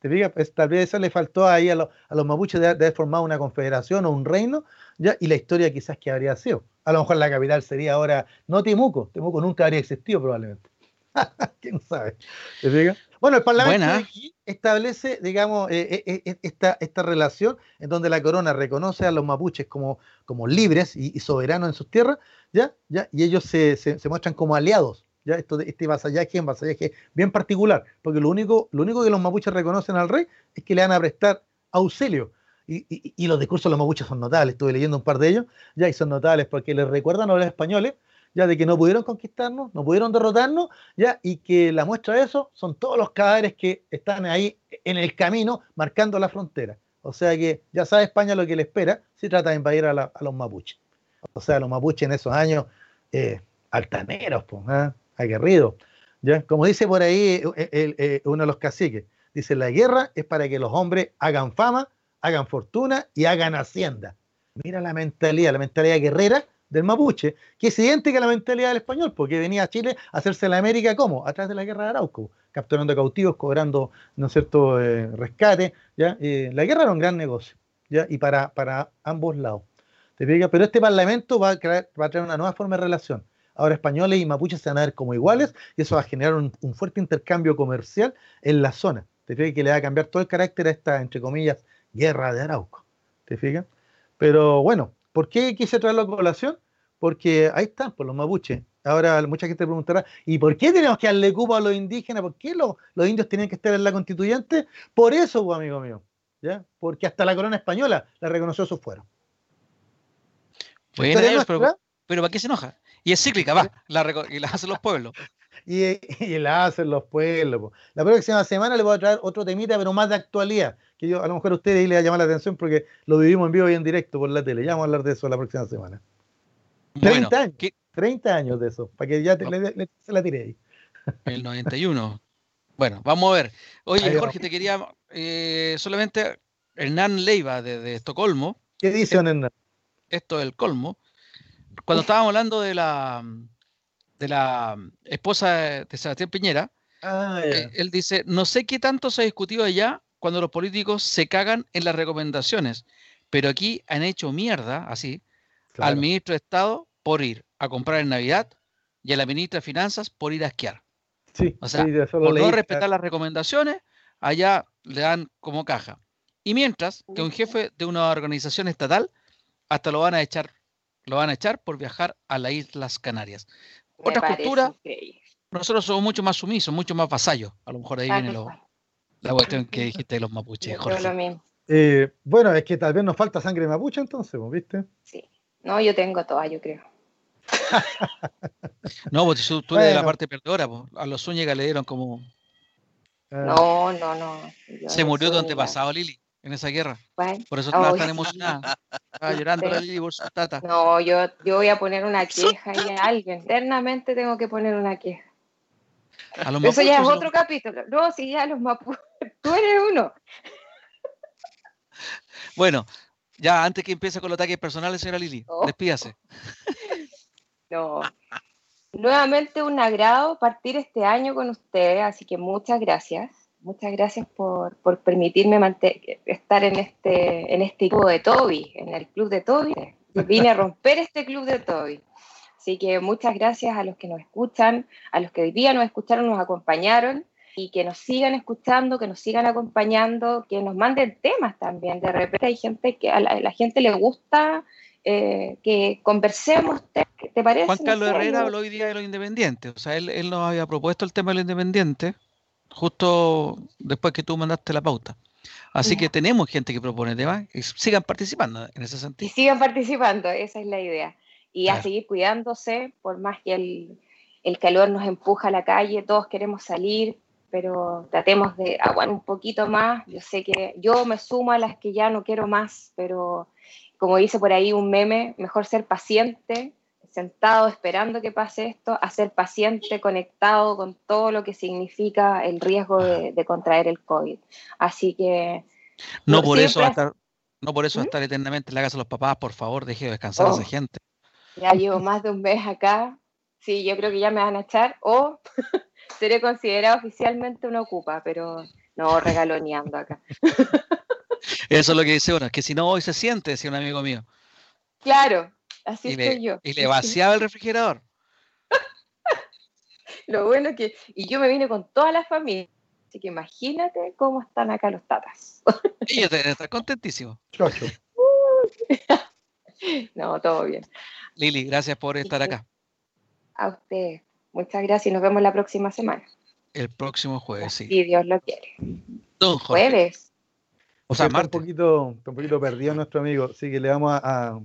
Speaker 3: Te fijas, pues, tal vez eso le faltó ahí a, los mapuches de, haber formado una confederación o un reino, ya, y la historia quizás que habría sido. A lo mejor la capital sería ahora no Temuco, Temuco nunca habría existido probablemente. ¿Quién sabe? ¿Te? Bueno, el Parlamento de aquí establece, digamos, eh, eh, eh, esta, esta relación en donde la corona reconoce a los mapuches como, como libres y, soberanos en sus tierras, ¿ya? ¿ya? Y ellos se, muestran como aliados, ¿ya? Esto, este vasallaje un vasallaje bien particular, porque lo único, lo único que los mapuches reconocen al rey es que le van a prestar auxilio. Y, y los discursos de los mapuches son notables, estuve leyendo un par de ellos, ya, y son notables porque les recuerdan a los españoles ya de que no pudieron conquistarnos, no pudieron derrotarnos, ya, y que la muestra de eso son todos los cadáveres que están ahí en el camino marcando la frontera. O sea que ya sabe España lo que le espera si trata de invadir a, los mapuches. O sea, los mapuches en esos años eh, altaneros, pues, aguerridos. ¿ya? Como dice por ahí eh, eh, uno de los caciques, dice, la guerra es para que los hombres hagan fama, hagan fortuna y hagan hacienda. Mira la mentalidad, la mentalidad guerrera del mapuche, que es idéntica a la mentalidad del español, porque venía a Chile a hacerse la América como, atrás de la guerra de Arauco, capturando cautivos, cobrando, ¿no es cierto?, eh, rescate, ¿ya? la guerra era un gran negocio, ¿ya? Y para, para ambos lados. ¿Te Pero este parlamento va a, crear, va a traer una nueva forma de relación. Ahora españoles y mapuches se van a ver como iguales y eso va a generar un, fuerte intercambio comercial en la zona. ¿Te fijas que le va a cambiar todo el carácter a esta, entre comillas, guerra de Arauco? ¿te fijas? Pero bueno, ¿por qué quise traerlo a colación? Porque ahí están, por pues, los mapuches. Ahora mucha gente preguntará, ¿y por qué tenemos que darle cupo a los indígenas? ¿Por qué los, indios tienen que estar en la constituyente? Por eso, pues, amigo mío, ¿ya? Porque hasta la corona española la reconoció su fuero.
Speaker 1: Bueno, pero, pero, ¿para qué se enoja? Y es cíclica, va, la, y la hacen los pueblos.
Speaker 3: Y, y, la hacen los pueblos. La próxima semana le voy a traer otro temita, pero más de actualidad, que yo a lo mejor a ustedes ahí les va a llamar la atención porque lo vivimos en vivo y en directo por la tele. Ya vamos a hablar de eso la próxima semana. 30 años. 30 años de eso, para que ya se la tiré ahí.
Speaker 1: El 91. Bueno, vamos a ver. Oye, Jorge, te quería eh, solamente Hernán Leiva de, Estocolmo.
Speaker 3: ¿Qué dice Hernán?
Speaker 1: Esto del colmo. Cuando estábamos hablando de la de la esposa de Sebastián Piñera, ah, eh, él dice, no sé qué tanto se ha discutido allá cuando los políticos se cagan en las recomendaciones, pero aquí han hecho mierda, así, al ministro de Estado por ir a comprar en Navidad y a la ministra de Finanzas por ir a esquiar. Sí, o sea, por no respetar las recomendaciones, allá le dan como caja. Y mientras que un jefe de una organización estatal hasta lo van a echar, lo van a echar por viajar a las Islas Canarias. Otra cultura, nosotros somos mucho más sumisos, mucho más vasallos. A lo mejor ahí viene la cuestión que dijiste de los mapuches, Jorge.
Speaker 3: Eh, bueno, es que tal vez nos falta sangre mapuche entonces, ¿viste?
Speaker 2: Sí. No, yo tengo toda, yo creo.
Speaker 1: no, pues tú, eres de la parte perdedora, a los Zúñiga le dieron como.
Speaker 2: Ah. No, no, no.
Speaker 1: Se murió tu antepasado, Lili, en esa guerra. Por eso estaba tan emocionada. Estaba llorando la Lili por su tata.
Speaker 2: No, yo, yo voy a poner una queja y a alguien. Eternamente tengo que poner una queja. eso ya es otro capítulo. No, si ya los mapuches. Tú eres uno.
Speaker 1: Bueno, ya, antes que empiece con los ataques personales, señora Lili, despídase.
Speaker 2: No. Nuevamente un agrado partir este año con ustedes, así que muchas gracias. Muchas gracias por, permitirme estar en este, en este equipo de Toby, en el club de Toby. Vine a romper este club de Toby. Así que muchas gracias a los que nos escuchan, a los que hoy día nos escucharon, nos acompañaron y que nos sigan escuchando, que nos sigan acompañando, que nos manden temas también. De repente hay gente que a la, gente le gusta eh, que conversemos, ¿te, parece?
Speaker 1: Juan Carlos Herrera habló hoy día de los independientes, o sea, él, él, nos había propuesto el tema de los independientes justo después que tú mandaste la pauta. Así que tenemos gente que propone temas y sigan participando en ese sentido.
Speaker 2: Y sigan participando, esa es la idea. Y a seguir cuidándose, por más que el, el calor nos empuja a la calle, todos queremos salir, pero tratemos de aguantar un poquito más. Yo sé que yo me sumo a las que ya no quiero más, pero como dice por ahí un meme, mejor ser paciente, sentado esperando que pase esto, a ser paciente, conectado con todo lo que significa el riesgo de, contraer el COVID. Así que...
Speaker 1: No por eso estar, no por eso ¿Mm? estar eternamente en la casa de los papás, por favor, deje de descansar a esa oh. gente.
Speaker 2: Ya llevo más de un mes acá, sí, yo creo que ya me van a echar, o seré considerado oficialmente una ocupa, pero no regaloneando acá.
Speaker 1: Eso es lo que dice uno, es que si no hoy se siente, decía un amigo mío.
Speaker 2: Claro, así estoy yo.
Speaker 1: Y le vaciaba el refrigerador.
Speaker 2: lo bueno que, y yo me vine con toda la familia, así que imagínate cómo están acá los tatas.
Speaker 1: Ellos deben estar contentísimos.
Speaker 2: no, todo bien.
Speaker 1: Lili, gracias por estar acá.
Speaker 2: A usted. Muchas gracias y nos vemos la próxima semana.
Speaker 1: El próximo jueves, sí.
Speaker 2: Si Dios lo quiere. Jueves.
Speaker 3: O sea, Está un poquito, un poquito perdido nuestro amigo, así que le vamos a...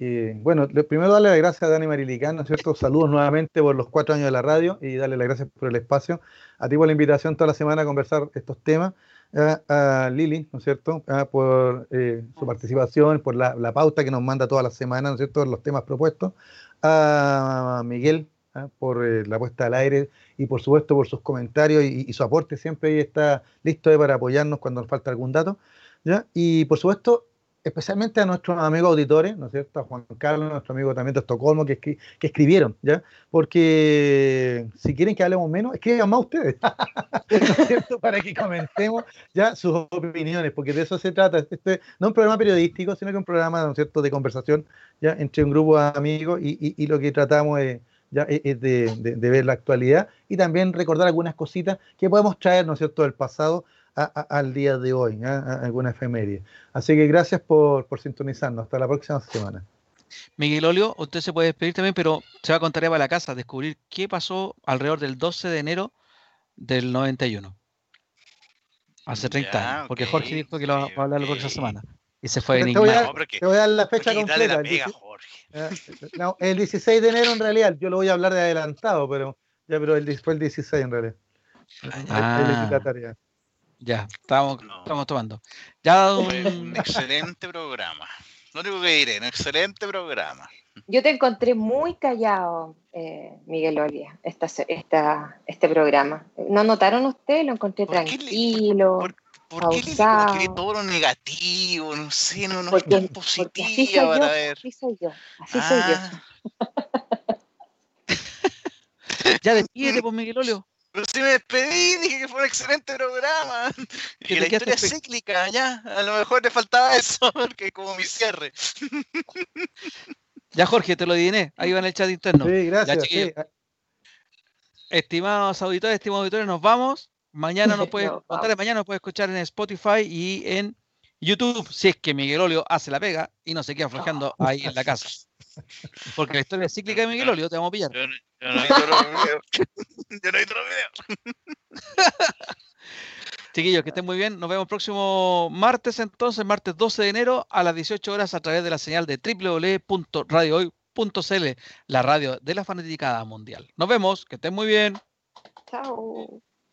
Speaker 3: Eh, bueno, primero darle las gracias a Dani Marilicán, ¿no es cierto? Saludos nuevamente por los cuatro años de la radio y darle las gracias por el espacio. A ti por la invitación toda la semana a conversar estos temas. A, Lili, ¿no es cierto? por eh, su participación, por la, la, pauta que nos manda toda la semana, ¿no es cierto? Los temas propuestos. A Miguel, ¿ah? por eh, la puesta al aire y por supuesto por sus comentarios y, su aporte siempre ahí está listo para apoyarnos cuando nos falta algún dato. ¿ya? Y por supuesto, especialmente a nuestros amigos auditores, ¿no es cierto? A Juan Carlos, nuestro amigo también de Estocolmo, que, escribieron, ¿ya? Porque si quieren que hablemos menos, escriban más ustedes, ¿no es cierto? Para que comentemos ya sus opiniones, porque de eso se trata. Este no un programa periodístico, sino que es un programa, ¿no es cierto?, de conversación, ¿ya? Entre un grupo de amigos y, lo que tratamos es ya es de, ver la actualidad y también recordar algunas cositas que podemos traer, ¿no es cierto?, del pasado al día de hoy, ¿ah? alguna efeméride. Así que gracias por, por sintonizarnos. Hasta la próxima semana.
Speaker 1: Miguel Olio, usted se puede despedir también, pero se va a contar para la casa, descubrir qué pasó alrededor del 12 de enero del 91. Hace 30 años, porque Jorge dijo que lo va a hablar la próxima semana. Y se fue
Speaker 3: en te voy, a, te voy a dar la fecha completa. Eh, no, el 16 de enero en realidad, yo lo voy a hablar de adelantado, pero ya, pero el, fue el 16 en realidad.
Speaker 1: Ah, ya, estamos, estamos tomando. Ya
Speaker 4: un excelente programa. No digo que diré, un excelente programa.
Speaker 2: Yo te encontré muy callado, eh, Miguel Olia, esta, esta, este programa. ¿No notaron ustedes? Lo encontré tranquilo.
Speaker 4: ¿Por, qué, le, todo lo negativo? No sé, no, no porque, es positivo para ver.
Speaker 2: Así soy yo, así soy yo. Ah.
Speaker 1: ya despídete, pues, Miguel Olio.
Speaker 4: Pero si me despedí, dije que fue un excelente programa. Y la historia es cíclica, ya. A lo mejor le faltaba eso, porque como mi cierre.
Speaker 1: Ya, Jorge, te lo adiviné. Ahí va en el chat interno.
Speaker 3: Sí, gracias.
Speaker 1: Estimados auditores, estimados auditores, nos vamos. Mañana nos puede mañana nos puede escuchar en Spotify y en YouTube, si es que Miguel Olio hace la pega y no se queda flojeando ahí en la casa. Porque la historia cíclica de Miguel Olio te vamos a pillar. Yo, no he visto los videos. Yo no he visto los videos. Chiquillos, que estén muy bien. Nos vemos el próximo martes, entonces, martes 12 de enero a las 18 horas a través de la señal de www.radiohoy.cl, la radio de la fanaticada mundial. Nos vemos, que estén muy bien.
Speaker 2: Chao.